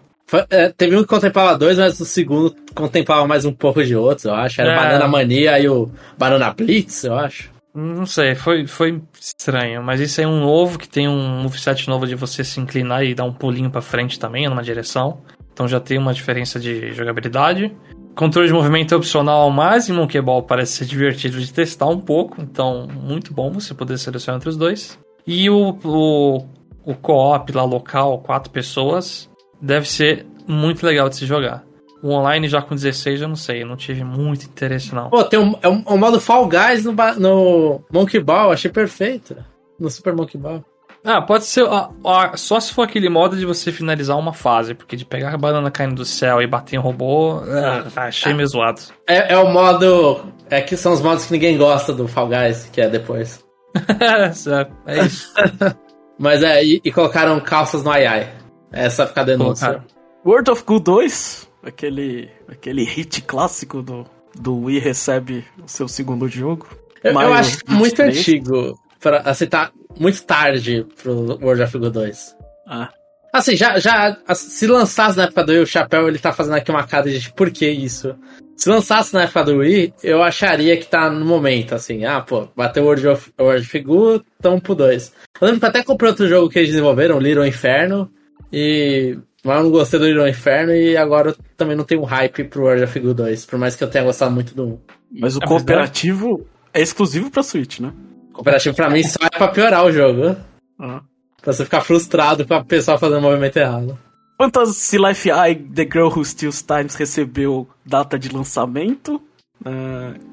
É, teve um que contemplava dois, mas o segundo contemplava mais um pouco de outros, eu acho. Era É. Banana Mania e o Banana Blitz, eu acho. Não sei, foi, foi estranho, mas isso aí é um novo que tem um moveset novo de você se inclinar e dar um pulinho pra frente também, numa direção. Então já tem uma diferença de jogabilidade. Controle de movimento é opcional, mas em Monkey Ball parece ser divertido de testar um pouco, então muito bom você poder selecionar entre os dois. E o, o, o co-op lá local, quatro pessoas, deve ser muito legal de se jogar. O online já com 16 eu não sei, eu não tive muito interesse não. Pô, tem um, é um, um modo Fall Guys no, no Monkey Ball, achei perfeito. No Super Monkey Ball. Ah, pode ser ah, ah, só se for aquele modo de você finalizar uma fase, porque de pegar a banana caindo do céu e bater em robô, ah, achei meio zoado. É, é o modo. É que são os modos que ninguém gosta do Fall Guys, que é depois. é, é isso. Mas é, e, e colocaram calças no ai ai. Essa fica a denúncia. World of Goo 2, aquele, aquele hit clássico do, do Wii recebe o seu segundo jogo. Eu, eu acho muito 23. antigo. Pra, assim, tá muito tarde pro World of Goo 2. Ah, Assim, já, já. Se lançasse na época do Wii, o Chapéu ele tá fazendo aqui uma cara de por que isso? Se lançasse na época do Wii, eu acharia que tá no momento, assim. Ah, pô, bateu World of, World of Goo, tamo pro 2. Eu lembro que até comprei outro jogo que eles desenvolveram, Little Inferno, e. Mas eu não gostei do Little Inferno e agora eu também não tenho hype pro World of Goo 2, por mais que eu tenha gostado muito do 1. mas o É, mas cooperativo é exclusivo pra Switch, né? Cooperativo pra mim só é pra piorar o jogo. Ah. Pra você ficar frustrado com a pessoa fazendo o movimento errado. Fantasy Life I, The Girl Who Steals Times, recebeu data de lançamento.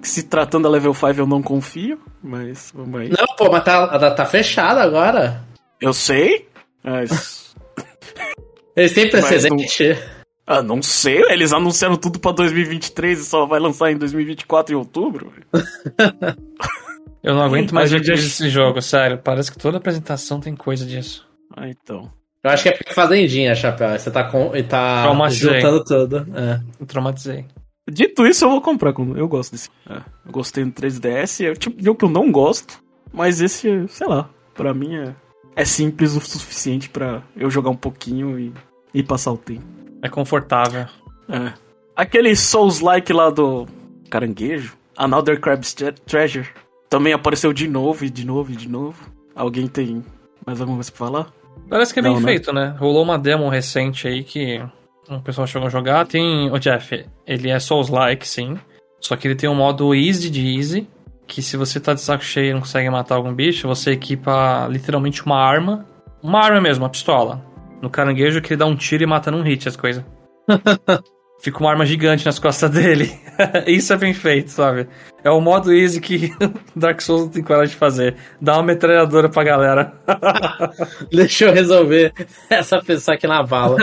Que se tratando da Level 5 eu não confio, mas vamos aí. Não, pô, mas tá, tá fechado agora. Eu sei, mas. Eles têm Mas precedente. ah, não sei, eles anunciaram tudo pra 2023 e só vai lançar em 2024 em outubro. Eu não aguento mais ver gente- esse jogo, sério. Parece que toda apresentação tem coisa disso. Ah, então. Eu acho que é porque fazendinha, Chapéu. Você tá, com, e tá juntando tudo. É. Eu traumatizei. Dito isso, eu vou comprar. quando- Eu gosto desse. É, eu gostei do 3DS. É o tipo de jogo que eu não gosto. Mas esse, sei lá, pra mim é, é simples o suficiente pra eu jogar um pouquinho e, e passar o tempo. É confortável. É. Aquele Souls-like lá do caranguejo, Another Crab's Tre- Treasure, também apareceu de novo e de novo e de novo. Alguém tem mais alguma coisa pra falar? Parece que é Não, bem né? feito, né? Rolou uma demo recente aí que o pessoal chegou a jogar. Tem. O Jeff, ele é Souls-like, sim. Só que ele tem um modo easy de easy. Que se você tá de saco cheio e não consegue matar algum bicho, você equipa literalmente uma arma. Uma arma mesmo, uma pistola. No caranguejo que ele dá um tiro e mata num hit as coisas. Fica uma arma gigante nas costas dele. Isso é bem feito, sabe? É o modo easy que Dark Souls não tem coragem de fazer. Dá uma metralhadora pra galera. Deixa eu resolver essa pessoa aqui na bala.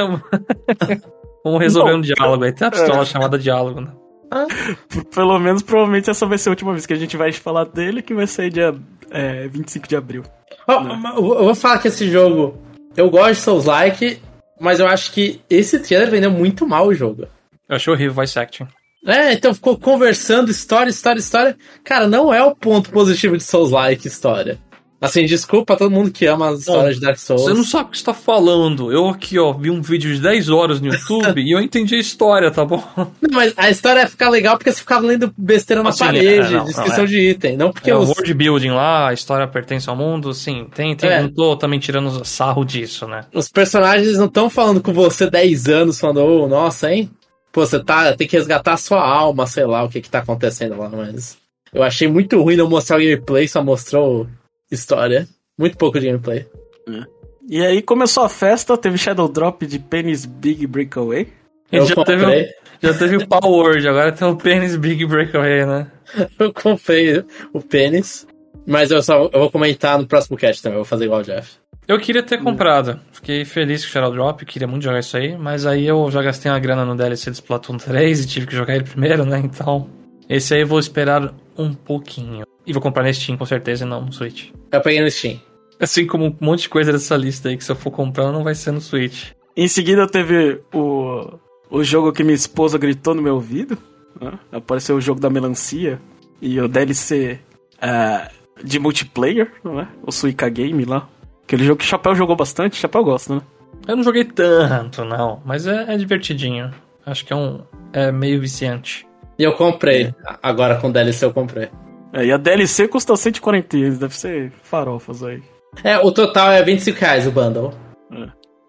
Vamos resolver Não. um diálogo aí. Tem uma pistola É. chamada diálogo, né? Pelo menos, provavelmente, essa vai ser a última vez que a gente vai falar dele, que vai sair dia é, 25 de abril. Ó, mas eu vou falar que esse jogo. Eu gosto de Souls-like, mas eu acho que esse trailer vendeu muito mal o jogo. Eu achei horrível voice acting. É, então ficou conversando história, história, história. Cara, não é o ponto positivo de Souls-like história. Assim, desculpa todo mundo que ama as histórias de Dark Souls. Você não sabe o que você tá falando. Eu aqui, ó, vi um vídeo de 10 horas no YouTube e eu entendi a história, tá bom? Não, mas a história ia ficar legal porque você ficava lendo besteira na Assim, parede, é, não, descrição não, é. de item. Não porque É o os... world building lá, a história pertence ao mundo, sim. Tem, tem. É. Não tô também tirando sarro disso, né? os personagens não estão falando com você 10 anos, falando, ô, nossa, hein? Pô, você tá, tem que resgatar a sua alma, sei lá o que que tá acontecendo lá, mas... Eu achei muito ruim não mostrar o gameplay, só mostrou história. Muito pouco de gameplay. E aí começou a festa, teve Shadow Drop de Penny's Big Breakaway. Eu já, teve, comprei, o- já teve o Power Word, agora tem o Penis Big Breakaway, né? eu comprei o pênis, mas eu só eu vou comentar no próximo cast também, eu vou fazer igual o Jeff. Eu queria ter comprado. Fiquei feliz com o Shadow Drop, queria muito jogar isso aí, mas aí eu já gastei uma grana no DLC de Splatoon 3 e tive que jogar ele primeiro, né? Então, esse aí eu vou esperar um pouquinho. E vou comprar na Steam, com certeza, e não no Switch. Eu peguei no Steam. Assim como um monte de coisa dessa lista aí, que se eu for comprar não vai ser no Switch. Em seguida teve o, o jogo que minha esposa gritou no meu ouvido. né? Apareceu o jogo da melancia. E o DLC. ah, de multiplayer, não é? O Suica Game lá. Aquele jogo que o Chapéu jogou bastante, Chapéu gosta, né? Eu não joguei tanto, não, mas é, é divertidinho. Acho que é um. É meio viciante. E eu comprei. Agora com DLC eu comprei. É, e a DLC custa 140 ienes, deve ser farofas aí. É, o total é 25 reais o bundle.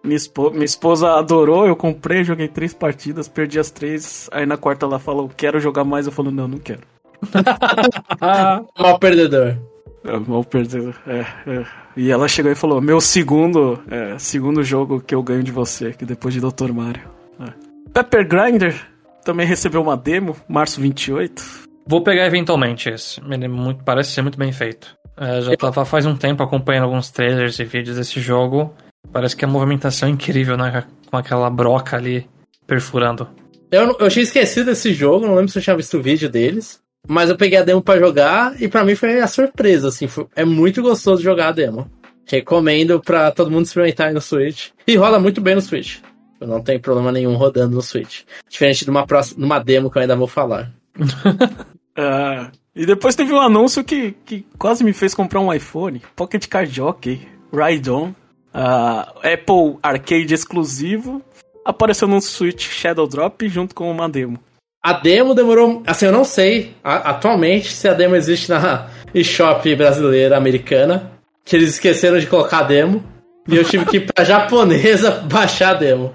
Minha, espo- minha esposa adorou, eu comprei, joguei três partidas, perdi as três. Aí na quarta ela falou, quero jogar mais. Eu falo, não, não quero. Mal perdedor. É, mal perdido. É, é. E ela chegou e falou, meu segundo, é, segundo jogo que eu ganho de você, que depois de Dr. Mario. É. Pepper Grinder também recebeu uma demo, março 28. Vou pegar eventualmente esse. Ele é muito, parece ser muito bem feito. É, já tava faz um tempo acompanhando alguns trailers e vídeos desse jogo. Parece que a movimentação é incrível, né? Com aquela broca ali perfurando. Eu, eu tinha esquecido desse jogo, não lembro se eu tinha visto o vídeo deles. Mas eu peguei a demo pra jogar e pra mim foi a surpresa, assim. foi- é muito gostoso jogar a demo. Recomendo pra todo mundo experimentar aí no Switch. E roda muito bem no Switch. Eu não tenho problema nenhum rodando no Switch. Diferente de uma, próxima, de uma demo que eu ainda vou falar. Ah, e depois teve um anúncio que, que quase me fez comprar um iPhone. Pocket Card Jockey, Ride On, ah, Apple Arcade exclusivo. Apareceu no Switch Shadow Drop junto com uma demo. A demo demorou. Assim, eu não sei a- atualmente se a demo existe na eShop brasileira, americana. Que eles esqueceram de colocar a demo. E eu tive que ir pra japonesa baixar a demo.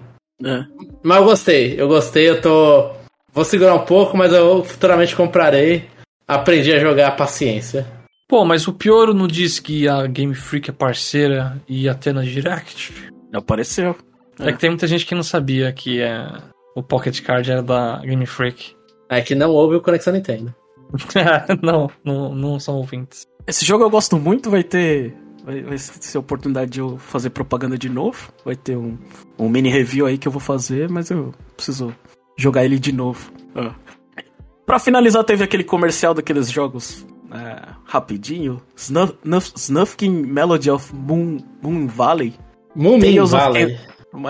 Mas eu gostei, eu gostei, eu tô. Vou segurar um pouco, mas eu futuramente comprarei. Aprendi a jogar a paciência. Pô, mas o Pioro não disse que a Game Freak é parceira e ter na Direct? Apareceu. É. que tem muita gente que não sabia que é, o Pocket Card era da Game Freak. É que não houve o Conexão Nintendo. não, não, não são ouvintes. Esse jogo eu gosto muito, vai ter. Vai, vai ser oportunidade de eu fazer propaganda de novo. Vai ter um, um mini review aí que eu vou fazer, mas eu preciso jogar ele de novo. Ah. Pra finalizar, teve aquele comercial daqueles jogos é, rapidinho: Snuff, Snuff, Snufkin Melody of Moon, Moon Valley. Tales of Valley.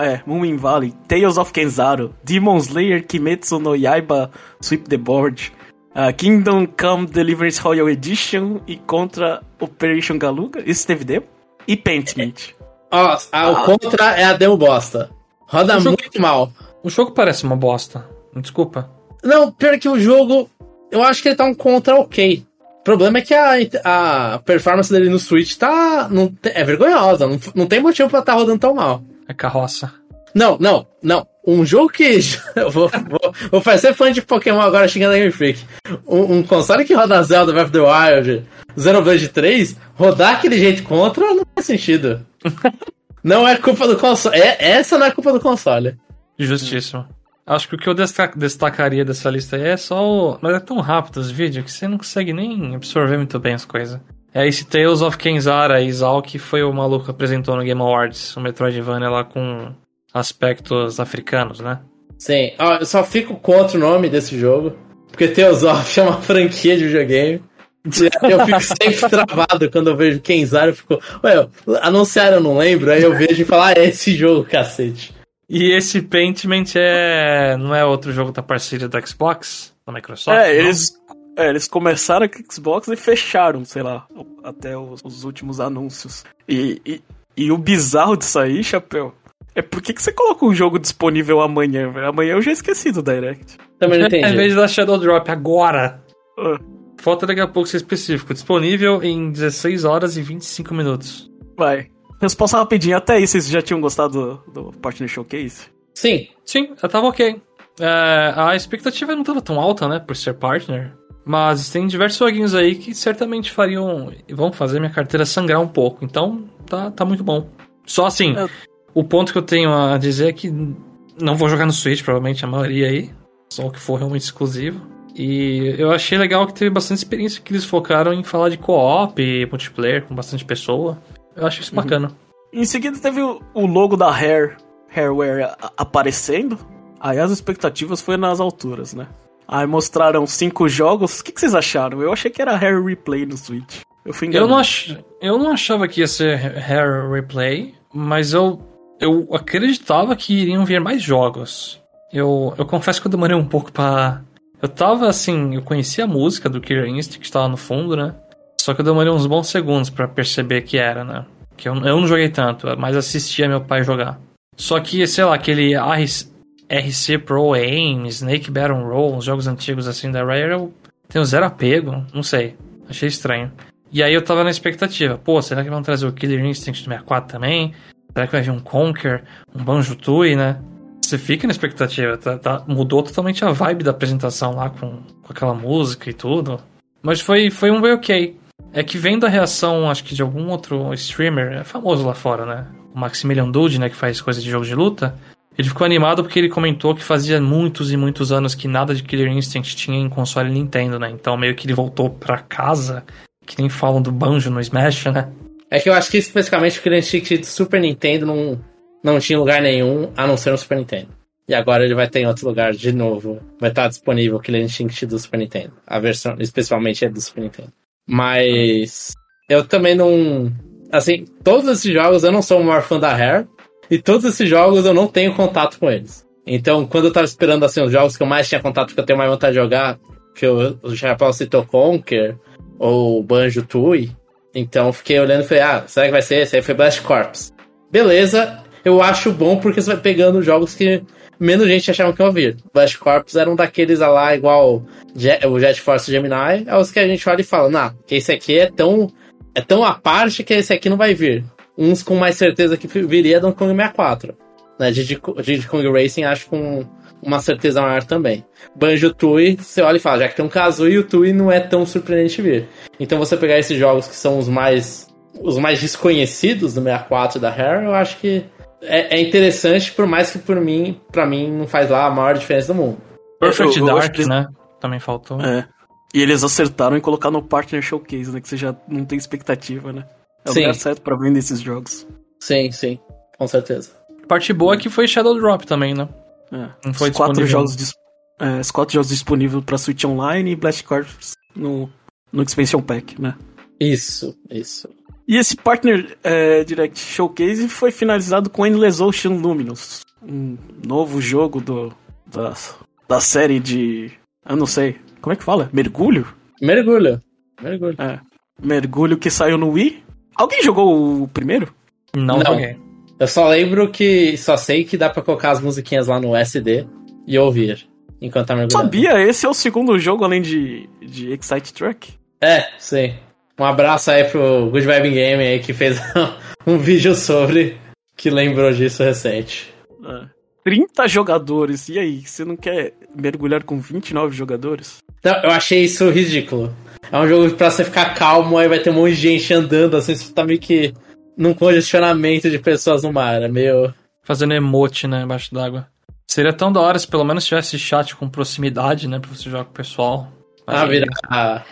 É, Moomin Valley, Tales of Kenzaro, Demon Slayer, Kimetsu no Yaiba, Sweep the Board, uh, Kingdom Come Deliverance Royal Edition e contra Operation Galuga, isso teve demo, e Pentiment. Ó, a- o contra é a demo bosta. Roda muito mal. O jogo parece uma bosta. Desculpa. Não, pior que o jogo. Eu acho que ele tá um contra ok. O problema é que a, a performance dele no Switch tá. Não, é vergonhosa. Não, não tem motivo pra tá rodando tão mal. É carroça. Não, não, não. Um jogo que. Eu vou, vou, vou fazer fã de Pokémon agora xingando a Game Freak. Um, um console que roda Zelda Breath of the Wild, Xenoblade 3, rodar aquele jeito contra não faz sentido. não é culpa do console. É, essa não é culpa do console. Justíssimo. Acho que o que eu destaca- destacaria dessa lista aí é só o... Mas é tão rápido os vídeos que você não consegue nem absorver muito bem as coisas. É esse Tales of Kenzara e Zal que foi o maluco que apresentou no Game Awards, o Metroidvania lá com aspectos africanos, né? Sim, ó, eu só fico contra o nome desse jogo, porque Tales of é uma franquia de videogame. Eu fico sempre travado quando eu vejo Kenzara, eu fico, ué, anunciaram, eu não lembro, aí eu vejo e falo, ah, é esse jogo, cacete. E esse Paintment é... não é outro jogo da parceria da Xbox? Da Microsoft? é, não? eles, é, eles começaram com o Xbox e fecharam, sei lá, até os, os últimos anúncios. E, e, e o bizarro disso aí, Chapéu, é por que, que você coloca um jogo disponível amanhã, velho? Amanhã eu já esqueci do Direct. Também não Em entendi. vez da Shadow Drop agora. Ah. Falta daqui a pouco ser específico. Disponível em 16 horas e 25 minutos. Vai. Resposta rapidinho, até aí vocês já tinham gostado do, do Partner Showcase? Sim, Sim, eu tava ok. É, a expectativa não tava tão alta, né, por ser partner. Mas tem diversos joguinhos aí que certamente fariam. vão fazer minha carteira sangrar um pouco. Então, tá, tá muito bom. Só assim, Eu- o ponto que eu tenho a dizer é que não vou jogar no Switch, provavelmente a maioria aí. Só o que for realmente exclusivo. E eu achei legal que teve bastante experiência que eles focaram em falar de co-op e multiplayer com bastante pessoa. Eu acho isso bacana. Em seguida teve o, o logo da Hair, Hairware a- aparecendo. Aí as expectativas foi nas alturas, né? Aí mostraram cinco jogos. O que, que vocês acharam? Eu achei que era Hair Replay no Switch. Eu fui Eu enganado. não, ach... eu não achava que ia ser Hair Replay, mas eu, eu acreditava que iriam vir mais jogos. Eu, eu confesso que eu demorei um pouco pra. Eu tava assim, eu conhecia a música do Killer Instinct que estava no fundo, né? Só que eu demorei uns bons segundos para perceber que era, né? Que eu, eu não joguei tanto, mas assistia meu pai jogar. Só que, sei lá, aquele RC Pro Aim, Snake Baron Roll, uns jogos antigos assim da Rare, eu tenho zero apego, não sei. Achei estranho. E aí eu tava na expectativa, pô, será que vão trazer o Killer Instinct do 64 também? Será que vai vir um Conker, um Banjo-Tooie, né? Você fica na expectativa, tá, tá, mudou totalmente a vibe da apresentação lá com, com aquela música e tudo. Mas foi, foi um way ok. É que vendo a reação, acho que de algum outro streamer, é famoso lá fora, né? O Maximilian Dude, né, que faz coisa de jogo de luta. Ele ficou animado porque ele comentou que fazia muitos e muitos anos que nada de Killer Instinct tinha em console Nintendo, né? Então meio que ele voltou pra casa, que nem falam do Banjo no Smash, né? É que eu acho que especificamente o Killer Instinct do Super Nintendo não, não tinha lugar nenhum a não ser no Super Nintendo. E agora ele vai ter em outro lugar de novo. Vai estar disponível o Killer Instinct do Super Nintendo. A versão, especialmente, é do Super Nintendo. Mas eu também não. Assim, todos esses jogos eu não sou o maior fã da Rare. E todos esses jogos eu não tenho contato com eles. Então, quando eu tava esperando assim, os jogos que eu mais tinha contato, que eu tenho mais vontade de jogar, que eu, o Chapéu citou Conker, ou Banjo Tui. Então fiquei olhando e falei, ah, será que vai ser esse? Aí foi Blast Corps. Beleza, eu acho bom porque você vai pegando jogos que menos gente achava que ia vir. Blast Corps era um daqueles lá, igual o Jet Force Gemini, é os que a gente olha e fala, nah, esse aqui é tão, é tão à parte que esse aqui não vai vir. Uns com mais certeza que viria do Kong 64. Né? Diddy Kong Racing acho com uma certeza maior também. Banjo Tui, você olha e fala, já que tem um Kazooie, o Tui não é tão surpreendente vir. Então você pegar esses jogos que são os mais os mais desconhecidos do 64 da Rare, eu acho que é, é interessante, por mais que por mim, para mim não faz lá a maior diferença do mundo. Perfect eu, eu Dark, que... né? Também faltou. É. E eles acertaram em colocar no Partner Showcase, né? Que você já não tem expectativa, né? É o lugar certo pra vender esses jogos. Sim, sim. Com certeza. Parte boa é que foi Shadow Drop também, né? É. Não foi os quatro jogos dis... é, os quatro jogos disponíveis pra Switch Online e Blast Corps no, no Expansion Pack, né? Isso, isso. E esse Partner é, Direct Showcase foi finalizado com Endless Ocean Luminous, um novo jogo do, da, da série de. Eu não sei. Como é que fala? Mergulho? Mergulho. Mergulho. É. Mergulho que saiu no Wii. Alguém jogou o primeiro? Não, não. Eu só lembro que. Só sei que dá pra colocar as musiquinhas lá no SD e ouvir enquanto tá mergulhando. Sabia? Esse é o segundo jogo além de, de Excite Truck? É, sim. Um abraço aí pro Good Vibe Game aí que fez um vídeo sobre que lembrou disso recente. É. 30 jogadores, e aí? Você não quer mergulhar com 29 jogadores? Não, eu achei isso ridículo. É um jogo pra você ficar calmo, aí vai ter um monte de gente andando, assim, você tá meio que num congestionamento de pessoas no mar, é meio... Fazendo emote, né, embaixo d'água. Seria tão da hora se pelo menos tivesse chat com proximidade, né, pra você jogar com o pessoal. Mas ah, virar... Ah,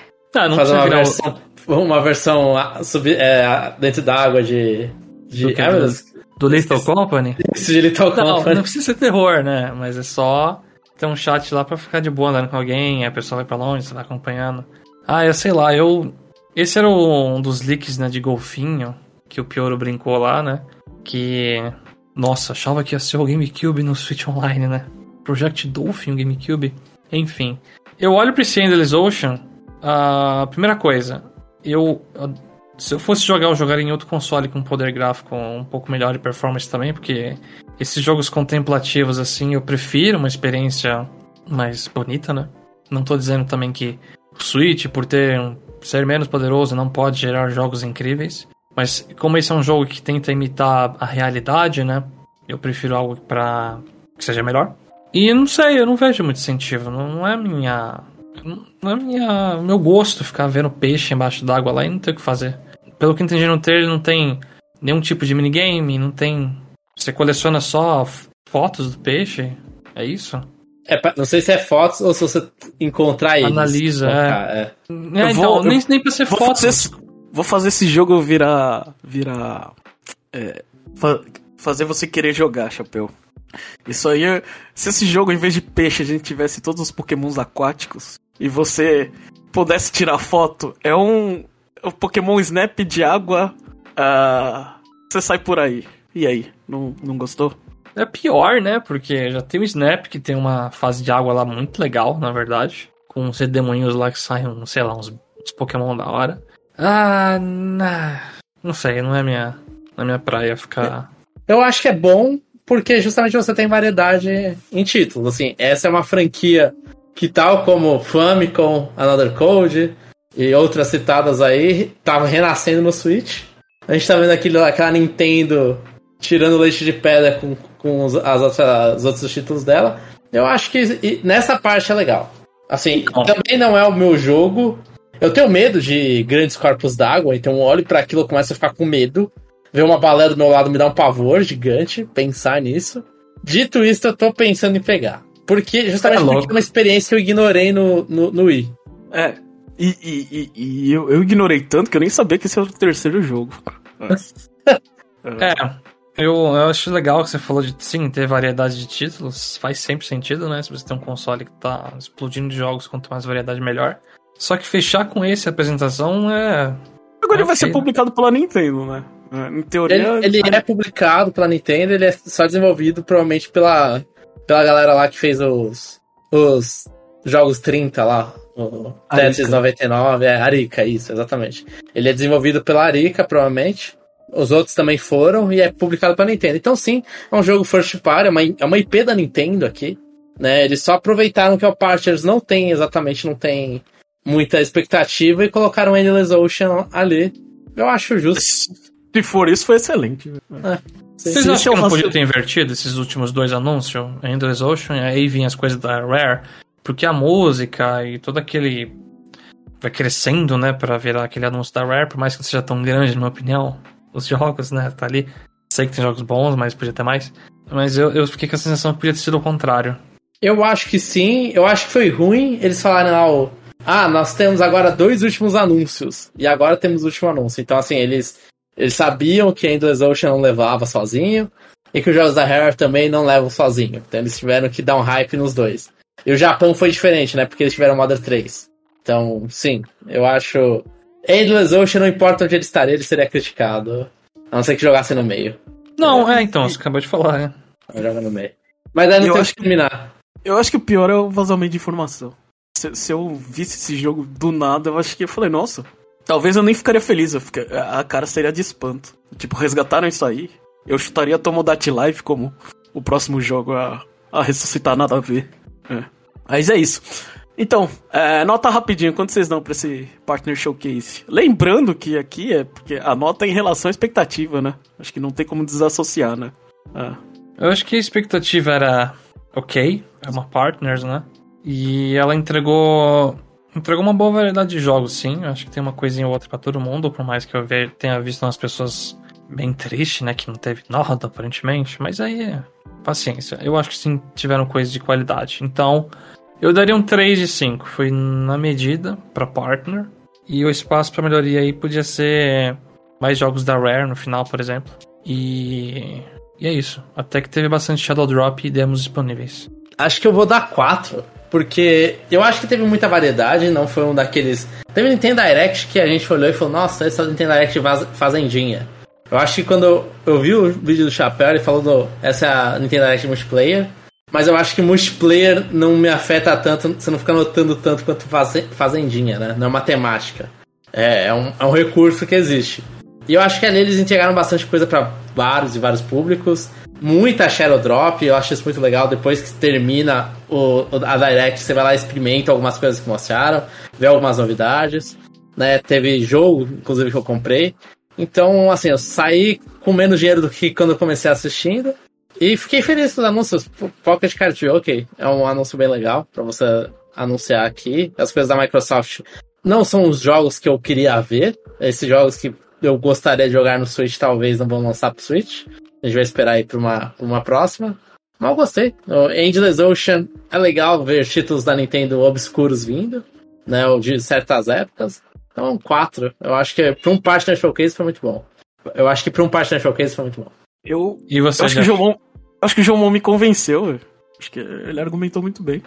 não fazer uma virar versão, uma versão sub, é, dentro d'água de. de do, que, ah, do, do Little Company? Isso, de Little não, Company. Não precisa ser terror, né? Mas é só ter um chat lá pra ficar de boa andando com alguém, a pessoa vai pra longe, você vai acompanhando. Ah, eu sei lá, eu. Esse era um dos leaks, né, de golfinho, que o Pioro brincou lá, né? Que. Nossa, achava que ia ser o GameCube no Switch Online, né? Project Dolphin, o GameCube. Enfim. Eu olho pra esse Endless Ocean. A primeira coisa, eu, se eu fosse jogar, eu jogaria em outro console com poder gráfico um pouco melhor e performance também, porque esses jogos contemplativos assim, eu prefiro uma experiência mais bonita, né? Não tô dizendo também que o Switch, por ter ser menos poderoso, não pode gerar jogos incríveis, mas como esse é um jogo que tenta imitar a realidade, né? Eu prefiro algo para que seja melhor. E não sei, eu não vejo muito incentivo, não, não é minha não é minha, meu gosto ficar vendo peixe embaixo d'água lá e não ter o que fazer. Pelo que entendi no trailer, não tem nenhum tipo de minigame, não tem. Você coleciona só fotos do peixe? É isso? É, não sei se é fotos ou se você encontrar eles. Analisa, é. é. é vou, então, nem, nem pra ser fotos. Fazer, vou fazer esse jogo virar. virar. É, fa fazer você querer jogar, chapéu. Isso aí, é, se esse jogo, em vez de peixe, a gente tivesse todos os pokémons aquáticos e você pudesse tirar foto, é um, é um Pokémon Snap de água. Uh, você sai por aí. E aí, não, não gostou? É pior, né? Porque já tem o Snap, que tem uma fase de água lá muito legal, na verdade. Com uns redemoinhos lá que saem, sei lá, uns, uns Pokémon da hora. Ah, não sei, não é minha, não é minha praia ficar. Eu acho que é bom porque justamente você tem variedade em títulos. Assim, essa é uma franquia que, tal como Famicom, Another Code e outras citadas aí, tava renascendo no Switch. A gente tá vendo aquele, aquela Nintendo tirando leite de pedra com, com os, as outras, os outros títulos dela. Eu acho que nessa parte é legal. Assim, também não é o meu jogo. Eu tenho medo de grandes corpos d'água, então eu olho para aquilo e começo a ficar com medo. Ver uma baleia do meu lado me dá um pavor gigante, pensar nisso. Dito isso, eu tô pensando em pegar. Porque justamente é porque é uma experiência que eu ignorei no, no, no Wii. É. E, e, e, e eu, eu, ignorei tanto que eu nem sabia que esse era o terceiro jogo. é. Eu, eu acho legal que você falou de sim, ter variedade de títulos. Faz sempre sentido, né? Se você tem um console que tá explodindo de jogos, quanto mais variedade, melhor. Só que fechar com esse a apresentação é. Agora ele vai ser né? publicado pela Nintendo, né? É, em teoria. Ele, ele é publicado pela Nintendo, ele é só desenvolvido provavelmente pela, pela galera lá que fez os, os jogos 30 lá. O Tetris 99, é Arica, isso, exatamente. Ele é desenvolvido pela Arica, provavelmente. Os outros também foram e é publicado pela Nintendo. Então, sim, é um jogo first party, é uma, é uma IP da Nintendo aqui. Né? Eles só aproveitaram que o Partners não tem exatamente, não tem muita expectativa e colocaram Endless Ocean ali. Eu acho justo. Se for isso, foi excelente. É. Vocês acham que não podia ter invertido esses últimos dois anúncios? Endless Ocean e aí vinha as coisas da Rare? Porque a música e todo aquele. vai crescendo, né, pra virar aquele anúncio da Rare, por mais que não seja tão grande, na minha opinião, os jogos, né, tá ali. Sei que tem jogos bons, mas podia ter mais. Mas eu, eu fiquei com a sensação que podia ter sido o contrário. Eu acho que sim, eu acho que foi ruim. Eles falaram, ah, nós temos agora dois últimos anúncios. E agora temos o último anúncio. Então, assim, eles, eles sabiam que Endless Ocean não levava sozinho. E que os jogos da Rare também não levam sozinho. Então eles tiveram que dar um hype nos dois. E o Japão foi diferente, né? Porque eles tiveram Mother 3. Então, sim, eu acho. Endless Ocean, não importa onde ele estaria, ele seria criticado. A não ser que jogasse no meio. Não, é, então, você acabou de falar, né? Joga no meio. Mas aí não tem que terminar. Eu acho que o pior é o vazamento de informação se, se, eu visse esse jogo do nada, eu acho que eu falei, nossa, talvez eu nem ficaria feliz, a cara seria de espanto. Tipo, resgataram isso aí. Eu chutaria Tomodachi Life como o próximo jogo a, a ressuscitar, nada a ver. É. Mas é isso. Então, é, nota rapidinho, quanto vocês dão pra esse Partner Showcase? Lembrando que aqui é porque a nota é em relação à expectativa, né? Acho que não tem como desassociar, né? É. Eu acho que a expectativa era ok, é uma Partners, né? E ela entregou entregou uma boa variedade de jogos, sim. Acho que tem uma coisinha ou outra para todo mundo, por mais que eu tenha visto umas pessoas bem tristes, né, que não teve nada aparentemente, mas aí paciência. Eu acho que sim tiveram coisas de qualidade. Então, eu daria um 3 de 5, foi na medida para partner. E o espaço para melhoria aí podia ser mais jogos da Rare no final, por exemplo. E e é isso. Até que teve bastante Shadow Drop e demos disponíveis. Acho que eu vou dar 4. Porque eu acho que teve muita variedade, não foi um daqueles. Teve Nintendo Direct que a gente olhou e falou: Nossa, esse o Nintendo Direct fazendinha. Eu acho que quando eu vi o vídeo do Chapéu, ele falou: do, Essa é a Nintendo Direct multiplayer. Mas eu acho que multiplayer não me afeta tanto, você não fica notando tanto quanto fazendinha, né? Não é matemática. É, é um, é um recurso que existe. E eu acho que ali eles entregaram bastante coisa para vários e vários públicos muita Shadow Drop, eu acho isso muito legal. Depois que termina o, a Direct, você vai lá e experimenta algumas coisas que mostraram, vê algumas novidades. Né? Teve jogo, inclusive, que eu comprei. Então, assim, eu saí com menos dinheiro do que quando eu comecei assistindo. E fiquei feliz com os anúncios. Pocket Card ok, é um anúncio bem legal para você anunciar aqui. As coisas da Microsoft não são os jogos que eu queria ver. Esses jogos que eu gostaria de jogar no Switch talvez não vão lançar pro Switch. A gente vai esperar aí pra uma, uma próxima. Mas eu gostei. O Endless Ocean é legal ver títulos da Nintendo obscuros vindo, né? Ou de certas épocas. Então, quatro. Eu acho que pra um Partner Showcase foi muito bom. Eu acho que pra um Partner Showcase foi muito bom. Eu, e você eu acho, que o João, acho que o João me convenceu. Acho que ele argumentou muito bem.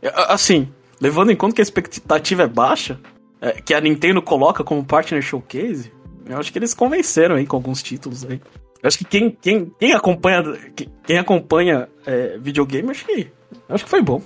É, assim, levando em conta que a expectativa é baixa, é, que a Nintendo coloca como Partner Showcase, eu acho que eles convenceram aí com alguns títulos aí. Eu acho que quem, quem, quem acompanha, quem acompanha é, videogame, acho que, acho que foi bom.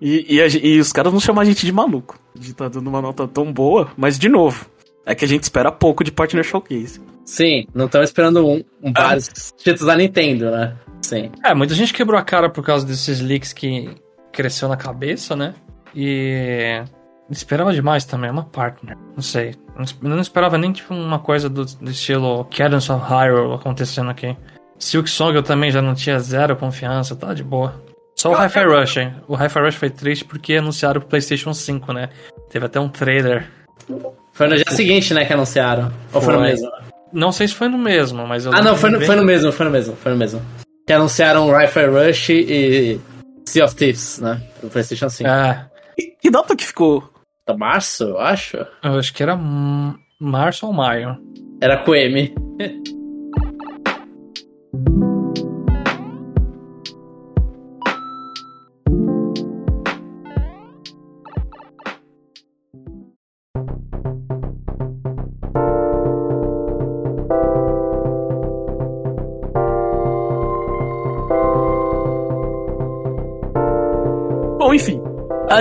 E, e, a, e, os caras não chamam a gente de maluco. De estar tá dando uma nota tão boa, mas de novo, É que a gente espera pouco de Partner Showcase. Sim, não estamos esperando um, um vários títulos da Nintendo, né? Sim. É, muita gente quebrou a cara por causa desses leaks que cresceu na cabeça, né? E esperava demais também, uma partner. Não sei. Eu não esperava nem tipo uma coisa do, do estilo Cadence of Hyrule acontecendo aqui. Silk Song eu também já não tinha zero confiança, tá de boa. Só o Hi-Fi Rush, hein? O Hi-Fi Rush foi triste porque anunciaram o PlayStation 5, né? Teve até um trailer. Foi no dia seguinte, né, que anunciaram. Ou foi, no Foi. mesmo? Não sei se foi no mesmo, mas eu Ah, não, foi no, bem- foi no mesmo, foi no mesmo, foi no mesmo. Que anunciaram Rifle Rush e Sea of Thieves, né? Do PlayStation 5. É, E, que data que ficou? Março, eu acho. eu acho que era março ou maio. Era com M.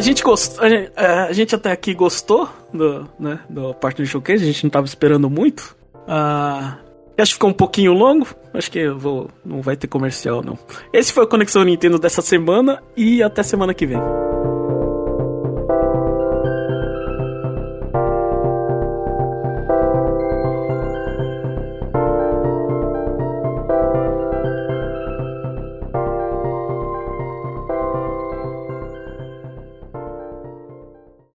A gente gostou. A gente, é, a gente até aqui gostou do, né, do Partner Showcase, a gente não tava esperando muito. Ah, acho que ficou um pouquinho longo. Acho que vou, não vai ter comercial, não. Esse foi o Conexão Nintendo dessa semana e até semana que vem.